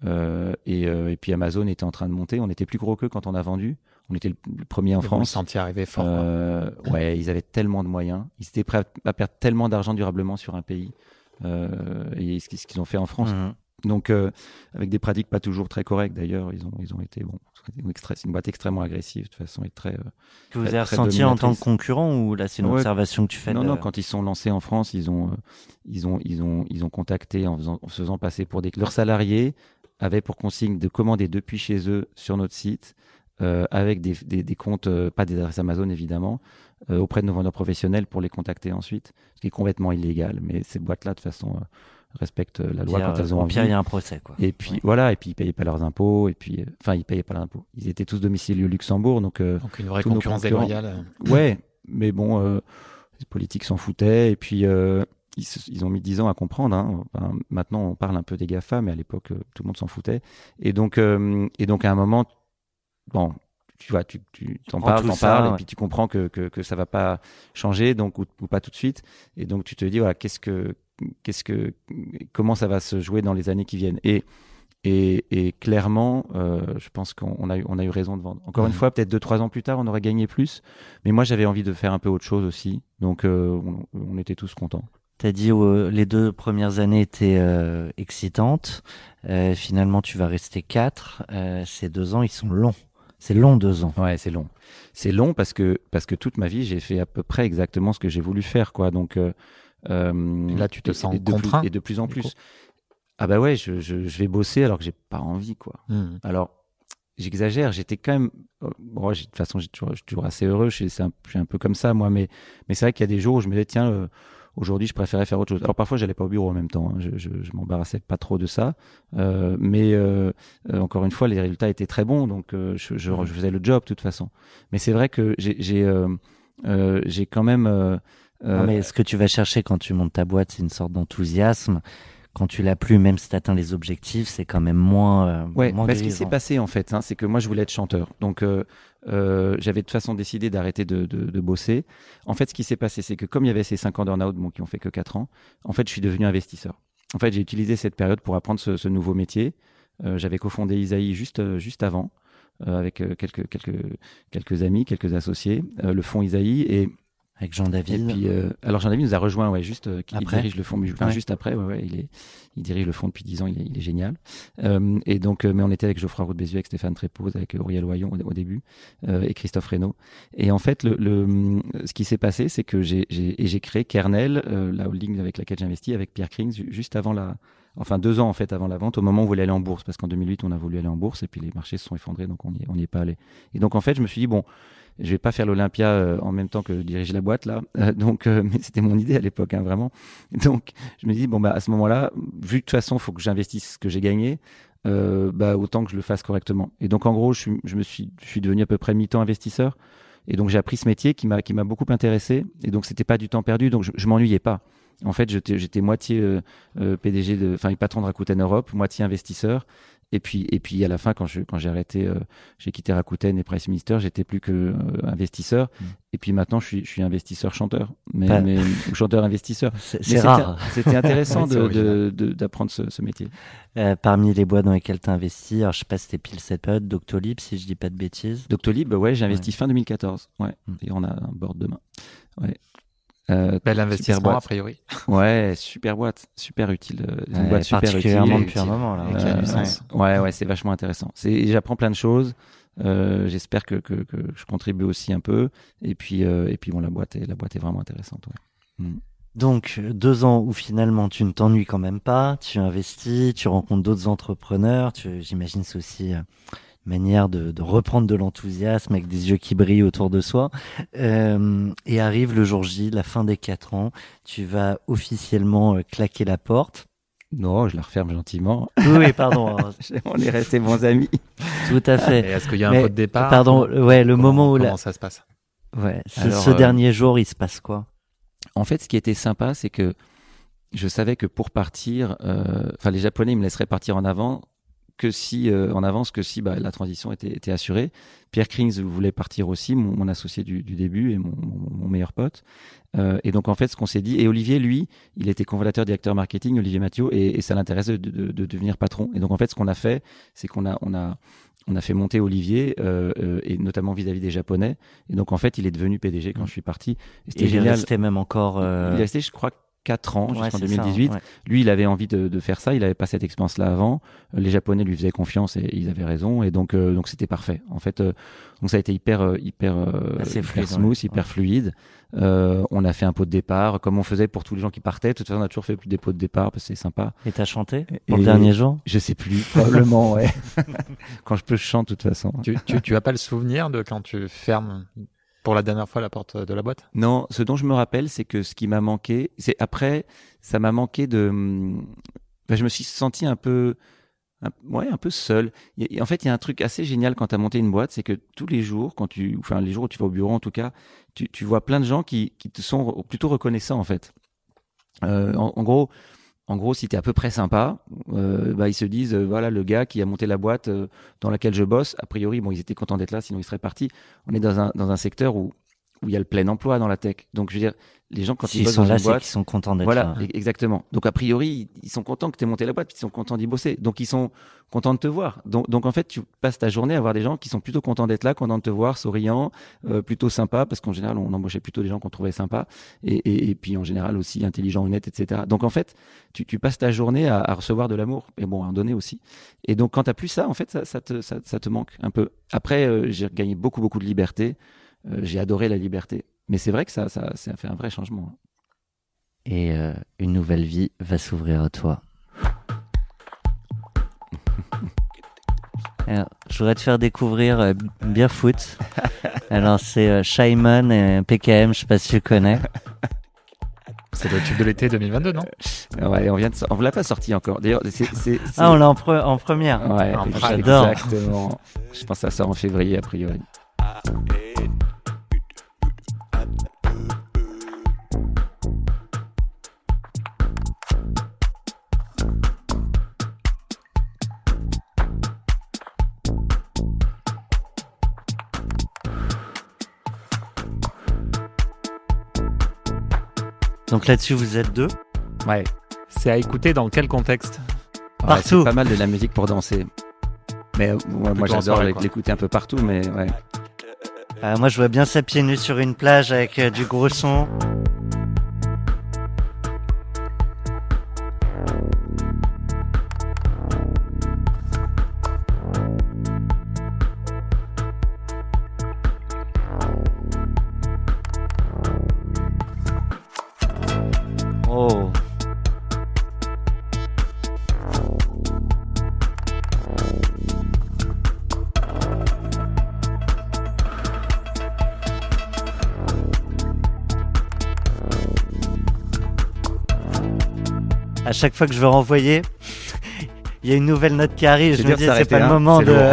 S3: Euh, et, euh, et puis Amazon était en train de monter. On était plus gros qu'eux quand on a vendu. On était le, le premier en
S2: Vous le
S3: France.
S2: sentiez arriver fort. quoi.
S3: Euh, ouais, ils avaient tellement de moyens. Ils étaient prêts à, à perdre tellement d'argent durablement sur un pays. Euh, et ce qu'ils ont fait en France.
S1: mhm.
S3: Donc, euh, avec des pratiques pas toujours très correctes d'ailleurs, ils ont, ils ont été bon. C'est une, boîte extrêmement agressive de toute façon et très. euh,
S1: Que vous avez ressenti en tant que concurrent ou là c'est une
S3: Ouais.
S1: observation que tu fais
S3: non,
S1: de-
S3: non, quand ils sont lancés en France, ils ont, euh, ils ont, ils ont, ils ont contacté en, faisant, en se faisant passer pour des. Leurs salariés avaient pour consigne de commander depuis chez eux sur notre site, euh, avec des, des, des comptes, euh, pas des adresses Amazon évidemment, euh, auprès de nos vendeurs professionnels pour les contacter ensuite, ce qui est complètement illégal. Mais ces boîtes-là, de toute façon, euh, respectent la loi quand elles
S1: euh,
S3: ont envie.
S1: il y a un procès quoi.
S3: Et puis
S1: Ouais.
S3: voilà, et puis ils payaient pas leurs impôts, et puis, euh, enfin, ils payaient pas leurs impôts. Ils étaient tous domiciliés au Luxembourg, donc euh,
S2: Donc une vraie concurrence déloyale.
S3: Ouais, mais bon, euh, les politiques s'en foutaient. Et puis, euh, ils, ont mis 10 ans à comprendre. hein. Enfin, maintenant, on parle un peu des GAFA, mais à l'époque, euh, tout le monde s'en foutait. Et donc, euh, et donc, à un moment, bon, tu vois, tu, tu t'en parles, t'en parles,
S1: ouais.
S3: et puis tu comprends que, que, que ça va pas changer, donc, ou, ou pas tout de suite. Et donc, tu te dis, voilà, qu'est-ce que, qu'est-ce que, comment ça va se jouer dans les années qui viennent. Et, et, et clairement, euh, je pense qu'on on a, eu, on a eu raison de vendre. Encore une fois, peut-être deux, trois ans plus tard, on aurait gagné plus. Mais moi, j'avais envie de faire un peu autre chose aussi. Donc, euh, on, on était tous contents.
S1: T'as dit euh, les deux premières années étaient euh, excitantes. Euh, finalement, tu vas rester quatre. Euh, ces deux ans, ils sont longs. C'est long deux ans.
S3: Ouais, c'est long. C'est long parce que parce que toute ma vie, j'ai fait à peu près exactement ce que j'ai voulu faire, quoi. Donc
S2: là, tu te
S3: et-
S2: sens
S3: et de plus-
S2: contraint,
S3: et de plus en plus. Ah bah ouais, je, je, je vais bosser alors que j'ai pas envie, quoi.
S2: Hmm.
S3: Alors, j'exagère, j'étais quand même. euh, Bon, de toute façon, j'ai toujours- je suis toujours assez heureux, je suis, un, je suis un peu comme ça, moi, mais, mais c'est vrai qu'il y a des jours où je me disais, tiens, euh, aujourd'hui, je préférais faire autre chose. Alors, parfois, j'allais pas au bureau en même temps, hein, je, je, je m'embarrassais pas trop de ça, euh, mais euh, euh, encore une fois, les résultats étaient très bons, donc euh, je, je, je faisais le job, de toute façon. Mais c'est vrai que j'ai j'ai euh, euh, quand même.
S1: Non, mais ce que tu vas chercher quand tu montes ta boîte, c'est une sorte d'enthousiasme. Quand tu l'as plus, même si tu atteins les objectifs, c'est quand même moins. euh,
S3: Ouais,
S1: moins
S3: bah, ce qui s'est passé en fait, hein, c'est que moi je voulais être chanteur. Donc euh, euh, j'avais de toute façon décidé d'arrêter de, bosser. En fait, ce qui s'est passé, c'est que comme il y avait ces 5 ans d'earn-out qui ont fait que 4 ans, en fait, je suis devenu investisseur. En fait, j'ai utilisé cette période pour apprendre ce, nouveau métier. Euh, j'avais cofondé Isaïe juste, euh, juste avant, avec quelques, quelques, quelques amis, quelques associés, le fonds Isaïe. Et
S1: Avec Jean
S3: et
S1: David.
S3: puis, euh, alors Jean-David nous a rejoint, ouais, juste, euh,
S1: Après
S3: dirige le fonds, enfin,
S1: Ouais.
S3: juste après, ouais, ouais, il est, il dirige le fonds depuis 10 ans, il est, il est génial. Euh, et donc, euh, mais on était avec Geoffroy Roux de Bézieux, avec Stéphane Trépoz, avec Auriel Oyon au, au début, euh, et Christophe Reynaud. Et en fait, le, le, ce qui s'est passé, c'est que j'ai, j'ai, et j'ai créé Kernel, euh, la holding avec laquelle j'investis, avec Pierre Krings, ju- juste avant la, enfin deux ans en fait avant la vente, au moment où on voulait aller en bourse, parce qu'en 2008 on a voulu aller en bourse et puis les marchés se sont effondrés, donc on n'y on n'y est pas allé. Et donc en fait, je me suis dit bon, je vais pas faire l'Olympia euh, en même temps que diriger la boîte là, Euh, donc euh, mais c'était mon idée à l'époque, hein, vraiment. Donc je me dis bon bah à ce moment-là, vu que de toute façon faut que j'investisse ce que j'ai gagné. Euh, bah autant que je le fasse correctement. Et donc en gros, je, suis, je me suis, je suis devenu à peu près mi-temps investisseur. Et donc j'ai appris ce métier qui m'a qui m'a beaucoup intéressé. Et donc c'était pas du temps perdu. Donc je, je m'ennuyais pas. En fait, j'étais moitié euh, euh, PDG de, enfin patron de Rakuten Europe, moitié investisseur. Et puis et puis à la fin, quand j'ai arrêté, euh, j'ai quitté Rakuten et Price Minister, j'étais plus que euh, investisseur.
S1: Mm.
S3: Et puis maintenant, je suis je suis investisseur chanteur, mais,
S1: Pas-
S3: mais [LAUGHS] ou chanteur investisseur.
S1: C'est rare. [LAUGHS]
S3: C'était intéressant d'apprendre ce, ce métier.
S1: Euh, parmi les boîtes dans lesquelles tu as investi, alors je sais pas si c'était pile cette période, Doctolib, si je dis pas de bêtises.
S3: Doctolib, ouais, j'ai investi fin 2014. Ouais.
S1: Mm.
S3: Et on a un board demain. Ouais. Euh,
S2: Bel investissement,
S3: boîte.
S2: a priori.
S3: Ouais, super boîte, super utile. euh, une
S1: Ouais,
S3: boîte super
S1: particulièrement
S3: utile.
S1: depuis un moment. Là,
S2: a
S1: Ouais.
S2: du sens.
S3: Ouais, ouais, c'est vachement intéressant. C'est, j'apprends plein de choses. Euh, j'espère que, que, que je contribue aussi un peu. Et puis, euh, et puis bon, la boîte est, la boîte est vraiment intéressante. Ouais.
S1: Donc, deux ans où finalement tu ne t'ennuies quand même pas, tu investis, tu rencontres d'autres entrepreneurs, tu, j'imagine c'est aussi euh, manière de, de reprendre de l'enthousiasme avec des yeux qui brillent autour de soi. Euh, et arrive le jour J, la fin des quatre ans, tu vas officiellement euh, claquer la porte.
S3: Non, je la referme gentiment.
S1: Oui, pardon,
S3: On est restés bons amis.
S1: tout à fait.
S2: est-ce qu'il y a un pot de départ
S1: Pardon, ouais, le
S2: Comment-
S1: moment où
S2: comment
S1: la,
S2: ça se passe?
S1: Ouais, ce,
S3: Alors,
S1: ce
S3: euh,
S1: dernier jour, il se passe quoi?
S3: En fait, ce qui était sympa, c'est que je savais que pour partir, euh, enfin les Japonais ils me laisseraient partir en avant que si euh, en avance que si bah, la transition était, était assurée. Pierre Krings voulait partir aussi, mon, mon associé du, du début et mon, mon- mon meilleur pote. Euh, et donc en fait, ce qu'on s'est dit, et Olivier, lui, il était cofondateur directeur marketing, Olivier Mathieu, et, et ça l'intéressait de, de- de devenir patron. Et donc en fait, ce qu'on a fait, c'est qu'on a, on a, on a fait monter Olivier, euh, euh, et notamment vis-à-vis des Japonais. Et donc en fait, il est devenu PDG quand je suis parti. Et
S1: Et
S3: c'était
S1: il est
S3: génial.
S1: resté même encore. euh,
S3: Il est resté, je crois, 4 ans,
S1: ouais,
S3: jusqu'en
S1: c'est ça,
S3: 2018.
S1: ouais.
S3: Lui, il avait envie de, de faire ça. Il n'avait pas cette expérience-là avant. Euh, Les Japonais lui faisaient confiance et ils avaient raison. Et donc, euh, donc c'était parfait. En fait, euh, donc ça a été hyper, euh, hyper, euh, hyper
S1: fluide,
S3: smooth,
S1: ouais.
S3: hyper
S1: Ouais.
S3: fluide. Euh, on a fait un pot de départ, comme on faisait pour tous les gens qui partaient. De toute façon, on a toujours fait des pots de départ parce que c'est sympa.
S1: Et t'as chanté pour le dernier jour
S3: Je sais plus, probablement, ouais. [LAUGHS] Quand je peux, je chante de toute façon.
S2: tu, tu, tu as pas le souvenir de quand tu fermes pour la dernière fois la porte de la boîte?
S3: Non, ce dont je me rappelle, c'est que ce qui m'a manqué, c'est après, ça m'a manqué de. je me suis senti un peu, un, ouais, un peu seul. En fait, il y a un truc assez génial quand tu as monté une boîte, c'est que tous les jours, quand tu, enfin les jours où tu vas au bureau en tout cas, tu, tu vois plein de gens qui, qui te sont plutôt reconnaissants en fait. Euh, en gros. En gros, si tu à peu près sympa, euh, bah, ils se disent, euh, voilà, le gars qui a monté la boîte euh, dans laquelle je bosse, a priori, bon, ils étaient contents d'être là, sinon ils seraient partis. On est dans un, dans un secteur où, où il y a le plein emploi dans la tech. Donc, je veux dire, les gens, quand ils bossent
S1: sont
S3: dans
S1: là,
S3: une boîte,
S1: qu'ils sont contents d'être
S3: voilà,
S1: là.
S3: e- exactement. Donc, a priori, ils sont contents que tu aies monté la boîte, puis ils sont contents d'y bosser. Donc, ils sont contents de te voir. Donc, donc, en fait, tu passes ta journée à voir des gens qui sont plutôt contents d'être là, contents de te voir, souriants, euh, plutôt sympas, parce qu'en général, on embauchait plutôt des gens qu'on trouvait sympas, et, et, et puis en général aussi intelligents, honnêtes, etc. Donc, en fait, tu, tu passes ta journée à, à recevoir de l'amour, et bon, à en donner aussi. Et donc, quand tu plus ça, en fait, ça, ça, te, ça, ça te manque un peu. Après, euh, j'ai gagné beaucoup, beaucoup de liberté. Euh, j'ai adoré la liberté. Mais c'est vrai que ça, ça, ça a fait un vrai changement. hein.
S1: Et euh, une nouvelle vie va s'ouvrir à toi. [LAUGHS] Alors, je voudrais te faire découvrir euh, Beerfoot. [LAUGHS] Alors, c'est euh, Shimon et PKM, je sais pas si tu connais.
S2: C'est le tube de l'été 2022, non?
S3: Ah Ouais, on vient de, on l'a pas sorti encore. D'ailleurs, c'est, c'est, c'est-
S1: Ah, on l'a en, pre- en première.
S3: Ouais,
S2: Ah,
S1: j'adore.
S3: Exactement. Je pense que ça sort en février a priori.
S1: Donc là-dessus, vous êtes deux.
S2: Ouais. C'est à écouter dans quel contexte?
S3: Ouais,
S1: Partout.
S3: c'est pas mal de la musique pour danser. Mais euh, moi, j'adore l'écouter un peu partout, mais ouais.
S1: Euh, moi, je vois bien ça pieds nus sur une plage avec euh, du gros son. Chaque fois que je veux renvoyer, il y a une nouvelle note qui arrive. Je me dis, c'est pas le
S3: hein,
S1: moment de. [LAUGHS]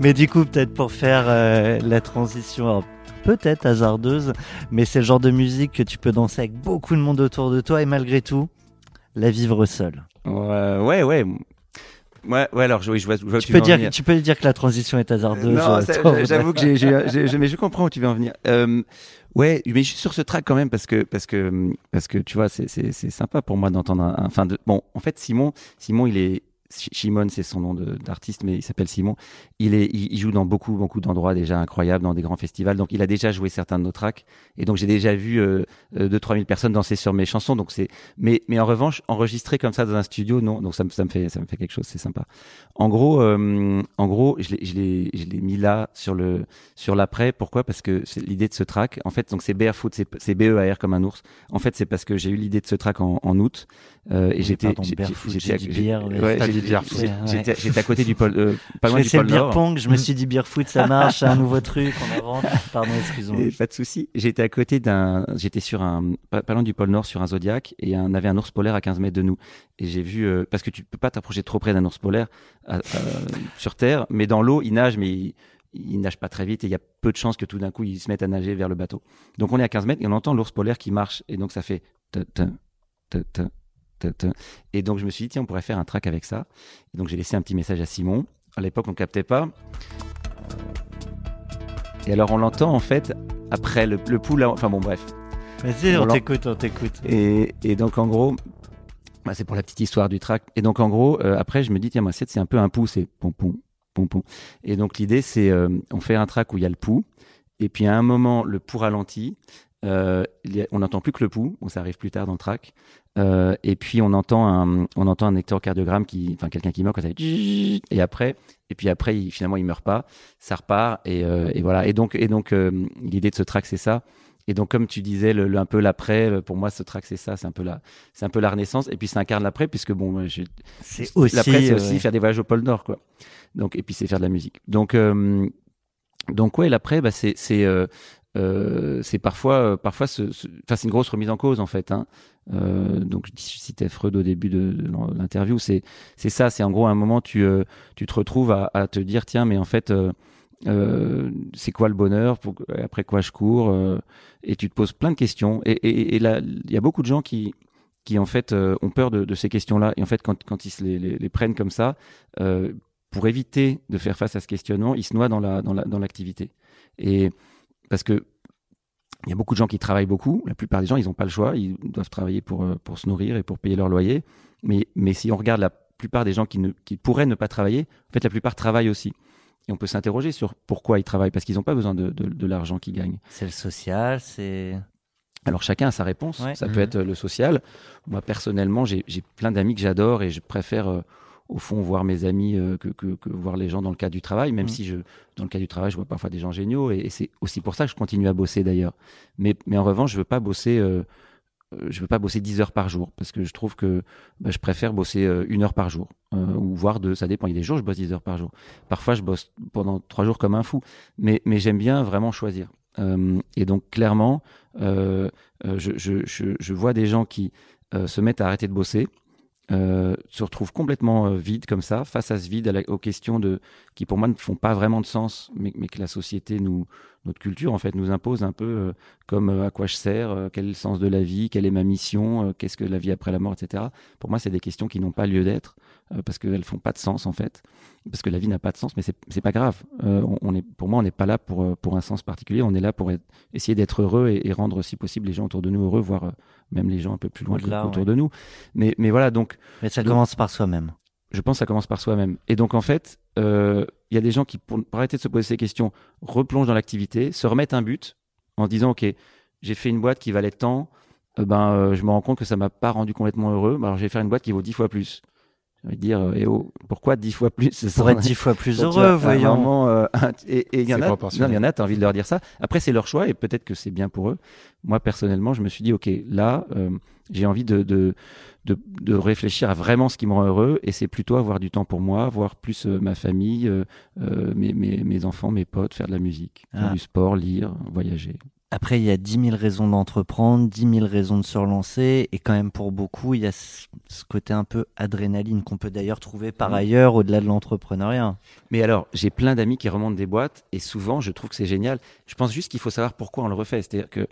S1: mais du coup, peut-être pour faire euh, la transition, alors, peut-être hasardeuse, mais c'est le genre de musique que tu peux danser avec beaucoup de monde autour de toi et malgré tout, la vivre seule.
S3: Ouais, ouais, ouais. Ouais, ouais, alors oui, je vois, je vois où
S1: Tu
S3: tu
S1: peux, dire,
S3: venir.
S1: tu peux dire que la transition est hasardeuse.
S3: Non,
S1: euh,
S3: j'avoue que [LAUGHS] j'ai- mais je comprends où tu veux en venir. Euh, ouais, mais je suis sur ce track quand même parce que parce que parce que tu vois, c'est sympa pour moi d'entendre un, enfin de bon, en fait Simon, Simon il est Shimon, c'est son nom d'artiste, mais il s'appelle Simon. Il, est, il, il joue dans beaucoup, beaucoup d'endroits déjà incroyables, dans des grands festivals. Donc, il a déjà joué certains de nos tracks. Et donc, j'ai déjà vu euh, euh, 2-3 000 personnes danser sur mes chansons. Donc, c'est, mais, mais en revanche, enregistrer comme ça dans un studio, non. Donc, ça, me- ça me fait, ça me fait quelque chose. C'est sympa. En gros, euh, en gros, je l'ai, je l'ai, mis là sur le, sur l'après. Pourquoi? Parce que c'est l'idée de ce track. En fait, donc c'est Barefoot, c'est, B-E-A-R comme un ours. En fait, c'est parce que j'ai eu l'idée de ce track en, en août. Euh, et j'étais, j'étais, j'étais, à côté du pôle, euh, pas loin du pôle
S1: le beer
S3: Nord.
S1: pong, je me suis dit beer foot, ça marche, un nouveau truc, on invente. Pardon, excuse-moi.
S3: Et pas de souci. J'étais à côté d'un, j'étais sur un, pas, pas loin du pôle Nord sur un Zodiac et on avait un ours polaire à 15 mètres de nous. Et j'ai vu, euh, parce que tu peux pas t'approcher trop près d'un ours polaire à- sur Terre, mais dans l'eau, il nage, mais il, il nage pas très vite et il y a peu de chances que tout d'un coup il se mette à nager vers le bateau. Donc on est à 15 mètres et on entend l'ours polaire qui marche et donc ça fait et donc je me suis dit tiens on pourrait faire un track avec ça. Et donc j'ai laissé un petit message à Simon. À l'époque on captait pas. Et alors on l'entend en fait après le, le enfin bon bref.
S1: Vas-y, on t'écoute, on t'écoute.
S3: Et, et donc en gros, bah, c'est pour la petite histoire du track. Et donc en gros, euh, après je me dis tiens moi c'est un peu un pouls, c'est pom pom pom pom. Et donc l'idée c'est euh, on fait un track où il y a le pouls, et puis à un moment le pouls ralentit. Euh, a- on n'entend plus que le pouls, bon, ça arrive plus tard dans le track. Euh, et puis on entend un, on entend un électrocardiogramme qui, enfin quelqu'un qui meurt quand ça fait et après, et puis après il, finalement il meurt pas, ça repart et, euh, et voilà. Et donc et donc euh, l'idée de ce track c'est ça. Et donc comme tu disais le, le- un peu l'après, pour moi ce track c'est ça, c'est un peu la, c'est un peu la renaissance. Et puis ça incarne l'après puisque bon,
S1: C'est aussi.
S3: L'après, c'est aussi faire des voyages au pôle Nord, quoi. Donc, et puis c'est faire de la musique. Donc, donc ouais, l'après, bah, c'est, c'est, euh, euh, c'est parfois, euh, parfois, ce, enfin, c'est une grosse remise en cause en fait. Hein. Euh, donc, je citais Freud au début de, l'interview. C'est, c'est ça. C'est en gros un moment, tu, euh, tu te retrouves à, à te dire, tiens, mais en fait. euh, c'est quoi le bonheur après quoi je cours et tu te poses plein de questions et, et, et là il y a beaucoup de gens qui qui en fait ont peur de, de ces questions-là et en fait quand, quand ils se les, les, prennent comme ça pour éviter de faire face à ce questionnement ils se noient dans la dans la dans l'activité et parce que il y a beaucoup de gens qui travaillent beaucoup. La plupart des gens, ils n'ont pas le choix. Ils doivent travailler pour, euh, pour se nourrir et pour payer leur loyer. Mais, mais si on regarde la plupart des gens qui, ne, qui pourraient ne pas travailler, en fait, la plupart travaillent aussi. Et on peut s'interroger sur pourquoi ils travaillent, parce qu'ils n'ont pas besoin de, de, de l'argent qu'ils gagnent.
S1: C'est le social, c'est.
S3: Alors chacun a sa réponse.
S1: Ouais.
S3: Ça peut être euh, le social. Moi personnellement, j'ai j'ai plein d'amis que j'adore et je préfère euh, au fond voir mes amis euh, que, que, que voir les gens dans le cadre du travail. Même
S1: Mhm.
S3: si je dans le cadre du travail, je vois parfois des gens géniaux et, et c'est aussi pour ça que je continue à bosser d'ailleurs. Mais mais en revanche, je veux pas bosser. euh, euh, je veux pas bosser 10 heures par jour parce que je trouve que bah, je préfère bosser euh, une heure par jour euh, ou voire deux. Ça dépend. Il y a des jours je bosse 10 heures par jour. Parfois, je bosse pendant trois jours comme un fou. Mais mais j'aime bien vraiment choisir. Euh, et donc clairement, je, je, je, je vois des gens qui se mettent à arrêter de bosser, euh, se retrouvent complètement euh, vides comme ça, face à ce vide, à la- aux questions de, qui pour moi ne font pas vraiment de sens, mais, mais que la société, nous, notre culture en fait, nous impose un peu euh, comme euh, à quoi je sers, quel est le sens de la vie, quelle est ma mission, qu'est-ce que la vie après la mort, etc. Pour moi, c'est des questions qui n'ont pas lieu d'être euh, parce qu'elles font pas de sens en fait, parce que la vie n'a pas de sens, mais c'est pas grave. Euh, on, on est, pour moi, on n'est pas là pour euh, pour un sens particulier, on est là pour être- essayer d'être heureux et, et rendre si possible les gens autour de nous heureux, voire euh, même les gens un peu plus loin autour
S1: ouais.
S3: de nous. Mais mais voilà, donc
S1: Mais ça
S3: Donc-
S1: commence par soi-même.
S3: je pense que ça commence par soi-même. Et donc, en fait, il y a des gens qui, pour, pour arrêter de se poser ces questions, replongent dans l'activité, se remettent un but en disant, OK, j'ai fait une boîte qui valait tant, ben, euh, je me rends compte que ça m'a pas rendu complètement heureux, alors je vais faire une boîte qui vaut dix fois plus. J'ai envie de dire, euh, eh oh, pourquoi dix fois plus
S1: Pour être dix fois plus heureux, voyons.
S3: moment, euh, et et il y en a, il y en a, t'as envie de leur dire ça. Après, c'est leur choix et peut-être que c'est bien pour eux. Moi, personnellement, je me suis dit, OK, là, euh, j'ai envie de, de, de, de réfléchir à vraiment ce qui me rend heureux et c'est plutôt avoir du temps pour moi, voir plus euh, ma famille, mes, mes, mes enfants, mes potes, faire de la musique, faire
S1: Ah.
S3: du sport, lire, voyager.
S1: Après, il y a 10 000 raisons d'entreprendre, 10 000 raisons de se relancer, et quand même pour beaucoup, il y a ce côté un peu adrénaline qu'on peut d'ailleurs trouver par
S3: Mhm.
S1: ailleurs au-delà de l'entrepreneuriat.
S3: Mais alors, j'ai plein d'amis qui remontent des boîtes et souvent, je trouve que c'est génial. Je pense juste qu'il faut savoir pourquoi on le refait. C'est-à-dire que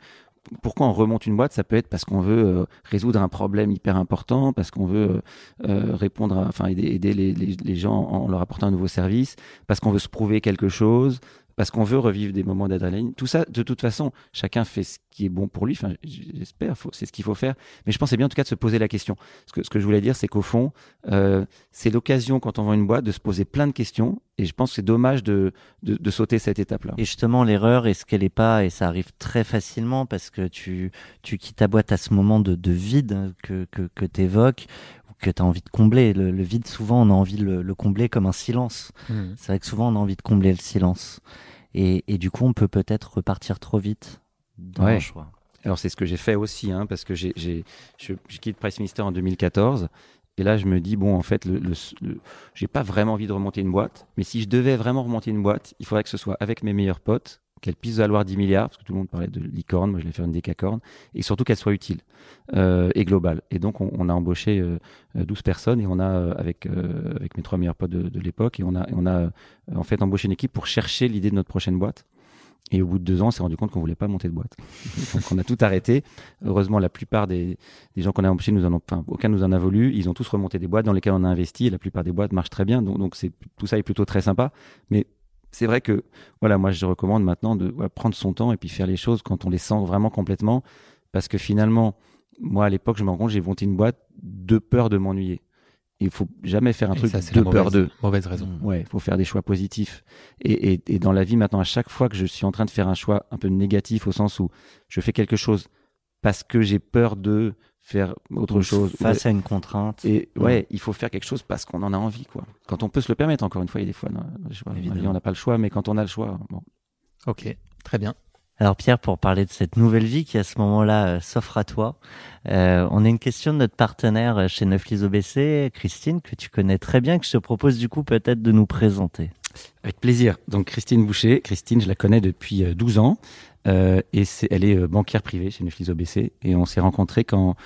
S3: pourquoi on remonte une boîte, ça peut être parce qu'on veut euh, résoudre un problème hyper important, parce qu'on veut euh, euh, répondre, à, enfin aider, aider les, les, les gens en leur apportant un nouveau service, parce qu'on veut se prouver quelque chose, parce qu'on veut revivre des moments d'adrénaline. Tout ça, de toute façon, chacun fait ce qui est bon pour lui. Enfin, j'espère, c'est ce qu'il faut faire. Mais je pense c'est bien en tout cas de se poser la question. Ce que, ce que je voulais dire, c'est qu'au fond, euh, c'est l'occasion quand on vend une boîte de se poser plein de questions. Et je pense que c'est dommage de, de, de sauter cette étape-là.
S1: Et justement, l'erreur, est-ce qu'elle est pas, et ça arrive très facilement parce que tu, tu quittes ta boîte à ce moment de, de vide que, que, que tu évoques ou que tu as envie de combler. Le, le vide, souvent, on a envie de le, le combler comme un silence.
S2: Mhm.
S1: C'est vrai que souvent, on a envie de combler le silence. Et, et du coup, on peut peut-être repartir trop vite dans
S3: Ouais.
S1: le choix.
S3: Alors c'est ce que j'ai fait aussi, hein, parce que j'ai, j'ai, je, je quitte Price Minister en 2014. Et là, je me dis, bon, en fait, le, le, le- j'ai pas vraiment envie de remonter une boîte. Mais si je devais vraiment remonter une boîte, il faudrait que ce soit avec mes meilleurs potes, qu'elle puisse valoir 10 milliards, parce que tout le monde parlait de licorne, moi je vais faire une décacorne, et surtout qu'elle soit utile euh, et globale. Et donc, on, on a embauché euh, euh, 12 personnes, et on a, euh, avec, euh, avec mes trois meilleurs potes de, de l'époque, et on a, on a euh, en fait embauché une équipe pour chercher l'idée de notre prochaine boîte. Et au bout de deux ans, on s'est rendu compte qu'on voulait pas monter de boîte. [LAUGHS] Donc, on a tout arrêté. Heureusement, la plupart des, des gens qu'on a embauchés, nous en ont, enfin, aucun nous en a voulu. Ils ont tous remonté des boîtes dans lesquelles on a investi et la plupart des boîtes marchent très bien. Donc, donc c'est, tout ça est plutôt très sympa. Mais c'est vrai que, voilà, moi, je recommande maintenant de voilà, prendre son temps et puis faire les choses quand on les sent vraiment complètement. Parce que finalement, moi, à l'époque, je me rends compte, j'ai monté une boîte de peur de m'ennuyer. Il faut jamais faire un
S2: Et
S3: truc
S2: ça,
S3: de
S2: la
S3: peur de.
S2: mauvaise raison.
S1: Mm.
S3: Ouais, il faut faire des choix positifs. Et, et, et dans la vie, maintenant, à chaque fois que je suis en train de faire un choix un peu négatif, au sens où je fais quelque chose parce que j'ai peur de faire autre chose.
S1: Face à une contrainte.
S3: Et ouais, il faut faire quelque chose parce qu'on en a envie, quoi. Quand on peut se le permettre, encore une fois, il y a des fois, non, on n'a pas le choix, mais quand on a le choix, bon.
S2: Ok, très bien.
S1: Alors Pierre, pour parler de cette nouvelle vie qui à ce moment-là euh, s'offre à toi, euh, on a une question de notre partenaire euh, chez Neuflis OBC, Christine, que tu connais très bien, que je te propose du coup peut-être de nous présenter.
S3: Avec plaisir. Donc Christine Boucher, Christine, je la connais depuis euh, 12 ans euh, et c'est, elle est euh, banquière privée chez Neuflis OBC et on s'est rencontrés quand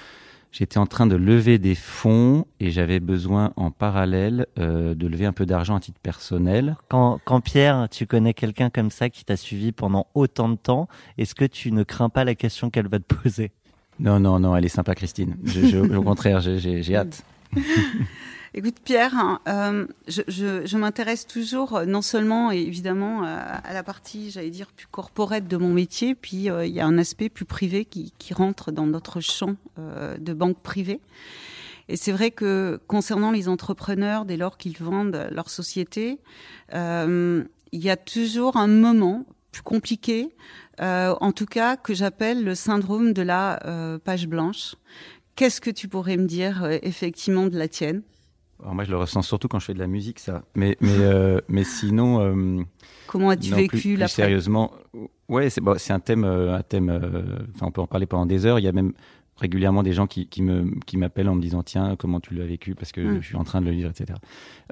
S3: j'étais en train de lever des fonds et j'avais besoin en parallèle euh, de lever un peu d'argent à titre personnel.
S1: Quand, quand Pierre, tu connais quelqu'un comme ça qui t'a suivi pendant autant de temps, est-ce que tu ne crains pas la question qu'elle va te poser?
S3: Non, non, non, elle est sympa Christine. Je, je- au contraire, j'ai, j'ai, j'ai hâte. [LAUGHS]
S5: Écoute Pierre, hein, euh, je, je, je m'intéresse toujours euh, non seulement évidemment à, à la partie, j'allais dire, plus corporate de mon métier, puis euh, il y a un aspect plus privé qui, qui rentre dans notre champ euh, de banque privée. Et c'est vrai que concernant les entrepreneurs, dès lors qu'ils vendent leur société, euh, il y a toujours un moment plus compliqué, euh, en tout cas que j'appelle le syndrome de la euh, page blanche. Qu'est-ce que tu pourrais me dire euh, effectivement de la tienne?
S3: Alors moi, je le ressens surtout quand je fais de la musique, ça. Mais, mais, euh, [LAUGHS] mais sinon. euh,
S5: Comment as-tu
S3: non,
S5: vécu
S3: plus,
S5: la
S3: plus sérieusement, ouais, c'est bon, c'est un thème, euh, un thème. euh, Enfin, on peut en parler pendant des heures. Il y a même régulièrement des gens qui, qui me qui m'appellent en me disant tiens comment tu l'as vécu? Parce que
S5: Mm.
S3: je suis en train de le lire etc.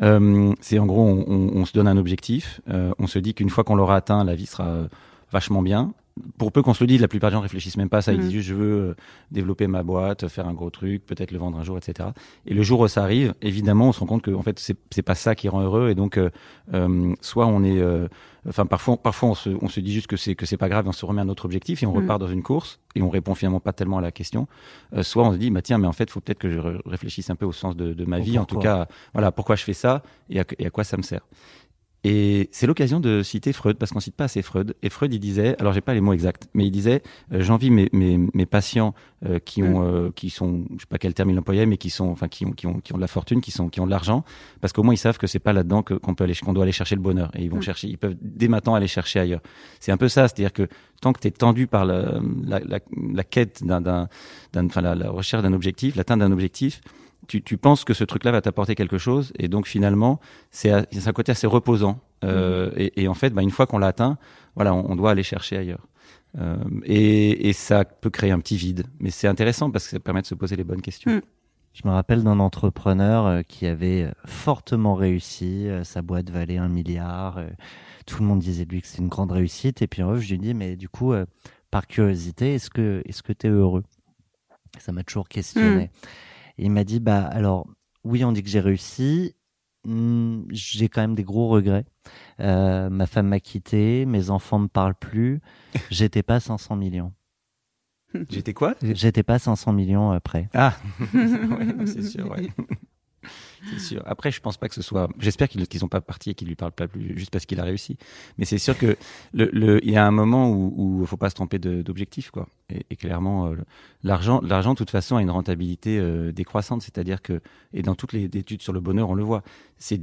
S3: Euh, c'est en gros on, on- on se donne un objectif, euh, on se dit qu'une fois qu'on l'aura atteint la vie sera vachement bien. Pour peu qu'on se le dise, la plupart des gens réfléchissent même pas à ça. Ils
S5: Mm.
S3: disent juste je veux euh, développer ma boîte, faire un gros truc, peut-être le vendre un jour, etc. Et le jour où ça arrive, évidemment, on se rend compte que en fait c'est pas ça qui rend heureux. Et donc euh, euh, soit on est, euh, enfin parfois parfois on se, on se dit juste que c'est que c'est pas grave, et on se remet un autre objectif et on
S5: Mm.
S3: repart dans une course et on répond finalement pas tellement à la question. Euh, soit on se dit bah tiens mais en fait faut peut-être que je ré- réfléchisse un peu au sens de, de ma vie, en tout cas voilà pourquoi je fais ça et à, et à quoi ça me sert. Et c'est l'occasion de citer Freud, parce qu'on cite pas assez Freud. Et Freud, il disait, alors j'ai pas les mots exacts, mais il disait, euh, j'envie mes, mes, mes patients euh, qui ont, euh, qui sont, je sais pas quel terme il employait, mais qui sont, enfin, qui ont, qui ont, qui ont de la fortune, qui sont, qui ont de l'argent, parce qu'au moins ils savent que c'est pas là-dedans qu'on peut aller, qu'on doit aller chercher le bonheur. Et ils vont
S5: Mm.
S3: chercher, ils peuvent dès maintenant aller chercher ailleurs. C'est un peu ça, c'est-à-dire que tant que tu es tendu par la, la, la, la quête d'un, d'un, d'un- enfin, la, la recherche d'un objectif, l'atteinte d'un objectif, tu, tu penses que ce truc-là va t'apporter quelque chose, et donc finalement, c'est un côté assez reposant. Euh, et, et en fait, bah, une fois qu'on l'a atteint, voilà, on, on doit aller chercher ailleurs. Euh, et, et ça peut créer un petit vide, mais c'est intéressant parce que ça permet de se poser les bonnes questions.
S5: Mm.
S1: Je me rappelle d'un entrepreneur euh, qui avait fortement réussi, sa boîte valait un milliard, tout le monde disait de lui que c'était une grande réussite, et puis en fait, je lui dis, mais du coup, par curiosité, est-ce que est-ce que tu es heureux? Ça m'a toujours questionné. Et il m'a dit, bah alors, oui, on dit que j'ai réussi, Hmm, j'ai quand même des gros regrets. Euh, ma femme m'a quitté, mes enfants me parlent plus, [LAUGHS] j'étais pas 500 millions.
S3: J'étais quoi?
S1: J'étais pas 500 millions après.
S3: Ah, [LAUGHS] Ouais, non, c'est sûr, ouais. Après, je pense pas que ce soit. J'espère qu'ils qu'ils sont pas partis et qu'ils lui parlent pas plus juste parce qu'il a réussi. Mais c'est sûr que il y a un moment où, où faut pas se tromper d'objectif, quoi. Et, clairement, euh, l'argent, l'argent, de toute façon, a une rentabilité euh, décroissante. C'est-à-dire que, et dans toutes les études sur le bonheur, on le voit. C'est,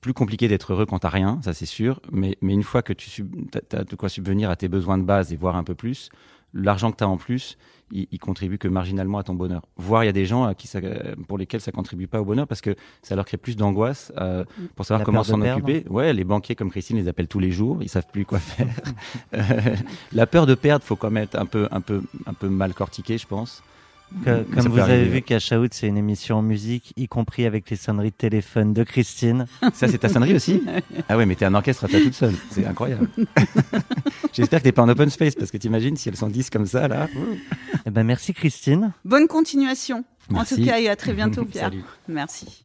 S3: plus compliqué d'être heureux quand t'as rien, ça c'est sûr. Mais, une fois que tu t'as, t'as de quoi subvenir à tes besoins de base et voir un peu plus, l'argent que tu as en plus, il, il contribue que marginalement à ton bonheur. Voire il y a des gens à qui ça, pour lesquels ça contribue pas au bonheur parce que ça leur crée plus d'angoisse euh, pour savoir
S1: La
S3: comment s'en occuper. Ouais, les banquiers comme Christine les appellent tous les jours, ils savent plus quoi [LAUGHS] faire. Euh, la peur de perdre, faut quand même être un peu, un peu, un peu mal cortiqué, je pense.
S1: Que- comme vous avez vu, Cash Out, c'est une émission en musique, y compris avec les sonneries de téléphone de Christine. [LAUGHS]
S3: Ça, c'est ta sonnerie aussi? Ah ouais, mais t'es un orchestre à toi toute seule. C'est incroyable. [LAUGHS] J'espère que t'es pas en open space parce que t'imagines si elles sont 10 comme ça, là.
S1: Eh ben, merci Christine.
S5: Bonne continuation. En
S3: Merci.
S5: tout cas, et à très bientôt, [LAUGHS] Pierre.
S3: Salut.
S5: Merci.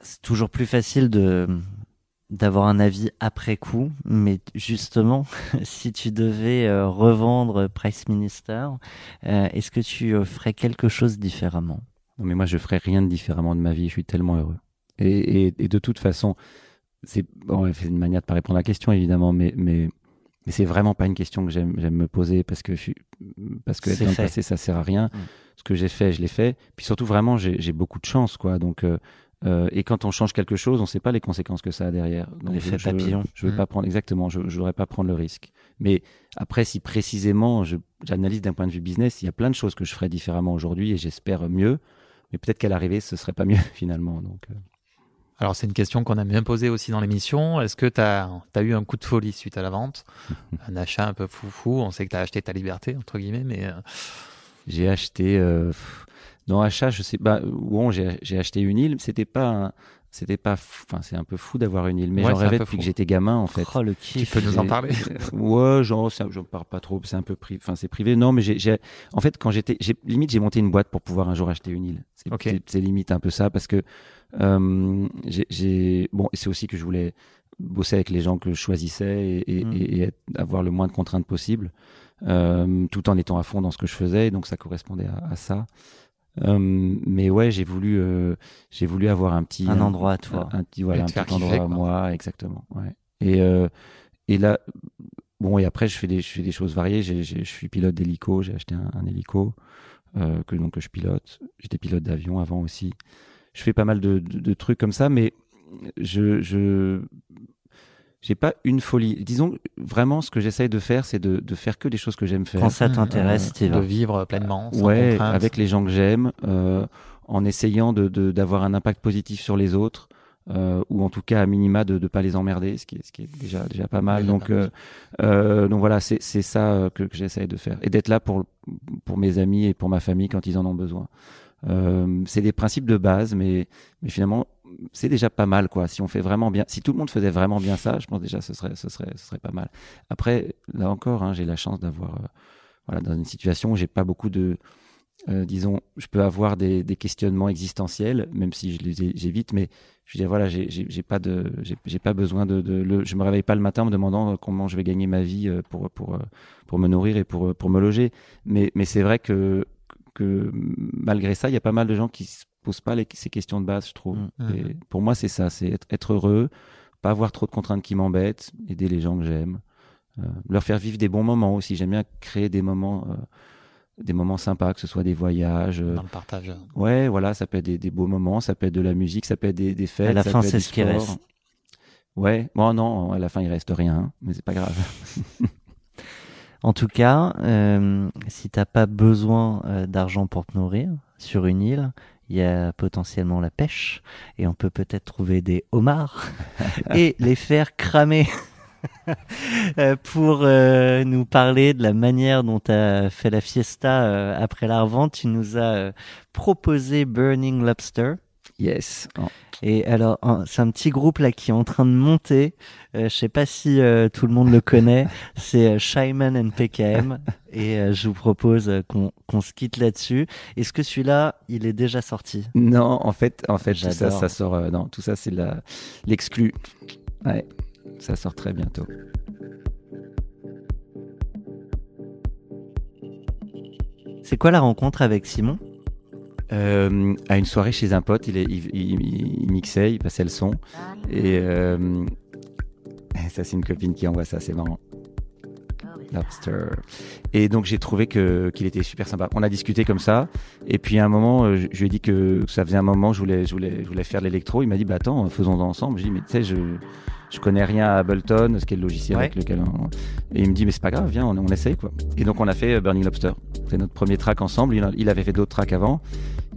S1: C'est toujours plus facile de d'avoir un avis après coup, mais justement, [LAUGHS] si tu devais euh, revendre Price Minister, euh, est-ce que tu euh, ferais quelque chose différemment?
S3: Non, mais moi, je ferais rien de différemment de ma vie. Je suis tellement heureux. Et, et, et de toute façon, c'est bon, une manière de pas répondre à la question, évidemment, mais, mais, mais c'est vraiment pas une question que j'aime me poser parce que, je suis- parce que être dans le passé, ça sert à rien.
S1: Mm.
S3: Ce que j'ai fait, je l'ai fait. Puis surtout, vraiment, j'ai j'ai beaucoup de chance, quoi. Donc, euh, euh, et quand on change quelque chose, on sait pas les conséquences que ça a derrière.
S1: L'effet papillon.
S3: Je veux
S1: Mm.
S3: pas prendre exactement. Je, je voudrais pas prendre le risque. Mais après, si précisément, j'analyse d'un point de vue business, il y a plein de choses que je ferais différemment aujourd'hui et j'espère mieux. Mais peut-être qu'à l'arrivée, ce serait pas mieux [LAUGHS] finalement. Donc, euh,
S2: Alors, c'est une question qu'on a bien posée aussi dans l'émission. Est-ce que tu as, eu un coup de folie suite à la vente? [LAUGHS] Un achat un peu foufou? On sait que tu as acheté ta liberté, entre guillemets, mais euh,
S3: j'ai acheté. Euh, non, achat, je sais pas. Bon, j'ai acheté une île. C'était pas. C'était pas. Enfin, c'est un peu fou d'avoir une île. Mais
S2: Ouais,
S3: j'en rêvais depuis
S2: fou.
S3: que j'étais gamin, en fait.
S1: Oh, le
S2: tu
S1: kiff
S2: peux nous en parler? [LAUGHS]
S3: Ouais, genre, ça, je parle pas trop, c'est un peu privé. Enfin, c'est privé. Non, mais j'ai, en fait, quand j'étais, limite, j'ai monté une boîte pour pouvoir un jour acheter une île. C'est, limite un peu ça parce que, euh, j'ai, bon, c'est aussi que je voulais bosser avec les gens que je choisissais et, et,
S1: Mm.
S3: et- être- avoir le moins de contraintes possible, euh, tout en étant à fond dans ce que je faisais. Donc, ça correspondait à, à ça. Euh, mais ouais, j'ai voulu, euh, j'ai voulu avoir un petit
S1: Un endroit à toi.
S3: un, un petit voilà, un petit endroit
S2: kiffer,
S3: à moi, exactement. Ouais. Et euh, et là, bon, et après, je fais des, je fais des choses variées. J'ai, j'ai- je suis pilote d'hélico. J'ai acheté un, un hélico euh, que donc que je pilote. J'étais pilote d'avion avant aussi. Je fais pas mal de, de, de trucs comme ça, mais je je j'ai pas une folie. Disons vraiment, ce que j'essaye de faire, c'est de, de faire que des choses que j'aime faire.
S1: Quand ça t'intéresse,
S3: Euh,
S2: de vivre pleinement, sans
S3: ouais,
S2: contrainte.
S3: avec les gens que j'aime, euh, en essayant de de- d'avoir un impact positif sur les autres, euh, ou en tout cas à minima de ne pas les emmerder, ce qui est, ce qui est déjà déjà pas mal.
S2: Oui,
S3: donc euh, euh, donc voilà, c'est c'est ça euh, que, que j'essaye de faire et d'être là pour pour mes amis et pour ma famille quand ils en ont besoin. Euh, c'est des principes de base, mais mais finalement c'est déjà pas mal quoi. Si on fait vraiment bien, si tout le monde faisait vraiment bien ça, je pense déjà ce serait ce serait ce serait pas mal. Après là encore, hein, j'ai la chance d'avoir euh, voilà dans une situation où j'ai pas beaucoup de euh, disons, je peux avoir des, des questionnements existentiels, même si je les j'évite, mais je veux dire, voilà, j'ai- pas de, j'ai pas besoin de, de je me réveille pas le matin en me demandant euh, comment je vais gagner ma vie euh, pour pour pour me nourrir et pour pour me loger. Mais mais c'est vrai que que malgré ça, il y a pas mal de gens qui se posent pas les, ces questions de base, je trouve.
S2: Mm.
S3: Et pour moi, c'est ça, c'est être, être heureux, pas avoir trop de contraintes qui m'embêtent, aider les gens que j'aime, euh, leur faire vivre des bons moments aussi. J'aime bien créer des moments. euh, des moments sympas, que ce soit des voyages, euh,
S2: dans le partage.
S3: Ouais, voilà, ça peut être des, des beaux moments, ça peut être de la musique, ça peut être des, des fêtes.
S1: À la
S3: ça
S1: fin, c'est ce qui reste.
S3: Ouais, bon, non, à la fin, il reste rien, hein, mais c'est pas grave. [LAUGHS]
S1: En tout cas, euh, si t'as pas besoin euh, d'argent pour te nourrir sur une île, il y a potentiellement la pêche et on peut peut-être trouver des homards [LAUGHS] et les faire cramer. [LAUGHS] Euh, pour euh, nous parler de la manière dont tu as fait la fiesta euh, après la revente, tu nous as euh, proposé Burning Lobster.
S3: Yes. Oh,
S1: Et alors, c'est un petit groupe là qui est en train de monter. Euh, je sais pas si euh, tout le monde le connaît. [LAUGHS] C'est euh, Shyman and PKM. Et euh, je vous propose euh, qu'on qu'on se quitte là-dessus. Est-ce que celui-là, il est déjà sorti?
S3: Non, en fait, en fait, tout ça, sort. non, tout ça, c'est l'exclu. Ouais, ça sort très bientôt.
S1: C'est quoi la rencontre avec Simon?
S3: Euh, à une soirée chez un pote, il, est, il, il- il mixait, il passait le son. Et euh, ça, c'est une copine qui envoie ça, c'est marrant. Lobster. Et donc j'ai trouvé que qu'il était super sympa. On a discuté comme ça, et puis à un moment, euh, je, je lui ai dit que ça faisait un moment, je voulais, je voulais, je voulais faire l'électro. Il m'a dit, bah attends, faisons-en ensemble. J'ai dit, mais tu sais, je, je connais rien à Ableton, ce qui est le logiciel
S1: Ouais.
S3: avec lequel on... Et il me dit, mais c'est pas grave, viens, on, on essaye quoi. Et donc on a fait Burning Lobster. C'est notre premier track ensemble. Il avait fait d'autres tracks avant.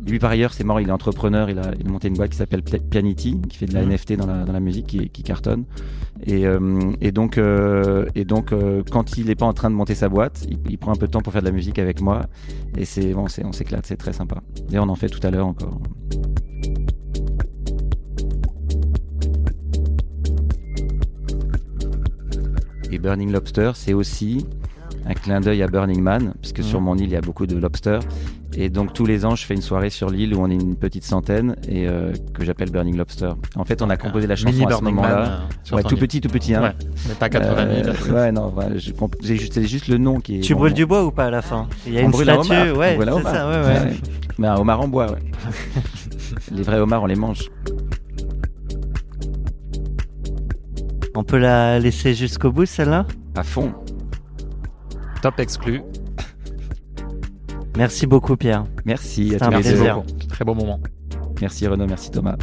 S3: Lui, par ailleurs, c'est marrant, il est entrepreneur. Il a, il a monté une boîte qui s'appelle Pianity, qui fait de la
S1: Mhm.
S3: NFT dans la, dans la musique, qui, qui cartonne. Et, euh, et donc, euh, et donc euh, quand il n'est pas en train de monter sa boîte, il, il prend un peu de temps pour faire de la musique avec moi. Et c'est bon, c'est- on s'éclate, c'est très sympa. Et on en fait tout à l'heure encore. Et Burning Lobster, c'est aussi un clin d'œil à Burning Man, puisque sur
S1: Mhm.
S3: mon île, il y a beaucoup de lobsters. Et donc tous les ans, je fais une soirée sur l'île où on est une petite centaine et euh, que j'appelle Burning Lobster. En fait, on a composé la chanson
S2: Mini
S3: à ce
S2: Burning
S3: moment-là.
S2: Euh,
S3: Ouais, tout petit, tout petit. Hein.
S2: Ouais, mais pas 80 000.
S3: Euh, ouais, non, juste, c'est juste le nom qui est.
S1: Tu
S3: bon,
S1: brûles
S3: bon.
S1: du bois ou pas à la fin? Il y a
S3: On
S1: une
S3: brûle
S1: statue, ouais, c'est ça, ouais, ouais.
S3: Mais un homard en bois, ouais. [LAUGHS] Les vrais homards, on les mange.
S1: On peut la laisser jusqu'au bout, celle-là?
S3: À fond.
S2: Top exclu.
S1: Merci beaucoup, Pierre.
S3: Merci à tous
S1: un plaisir.
S2: Très beau moment.
S3: Merci Renaud, merci Thomas.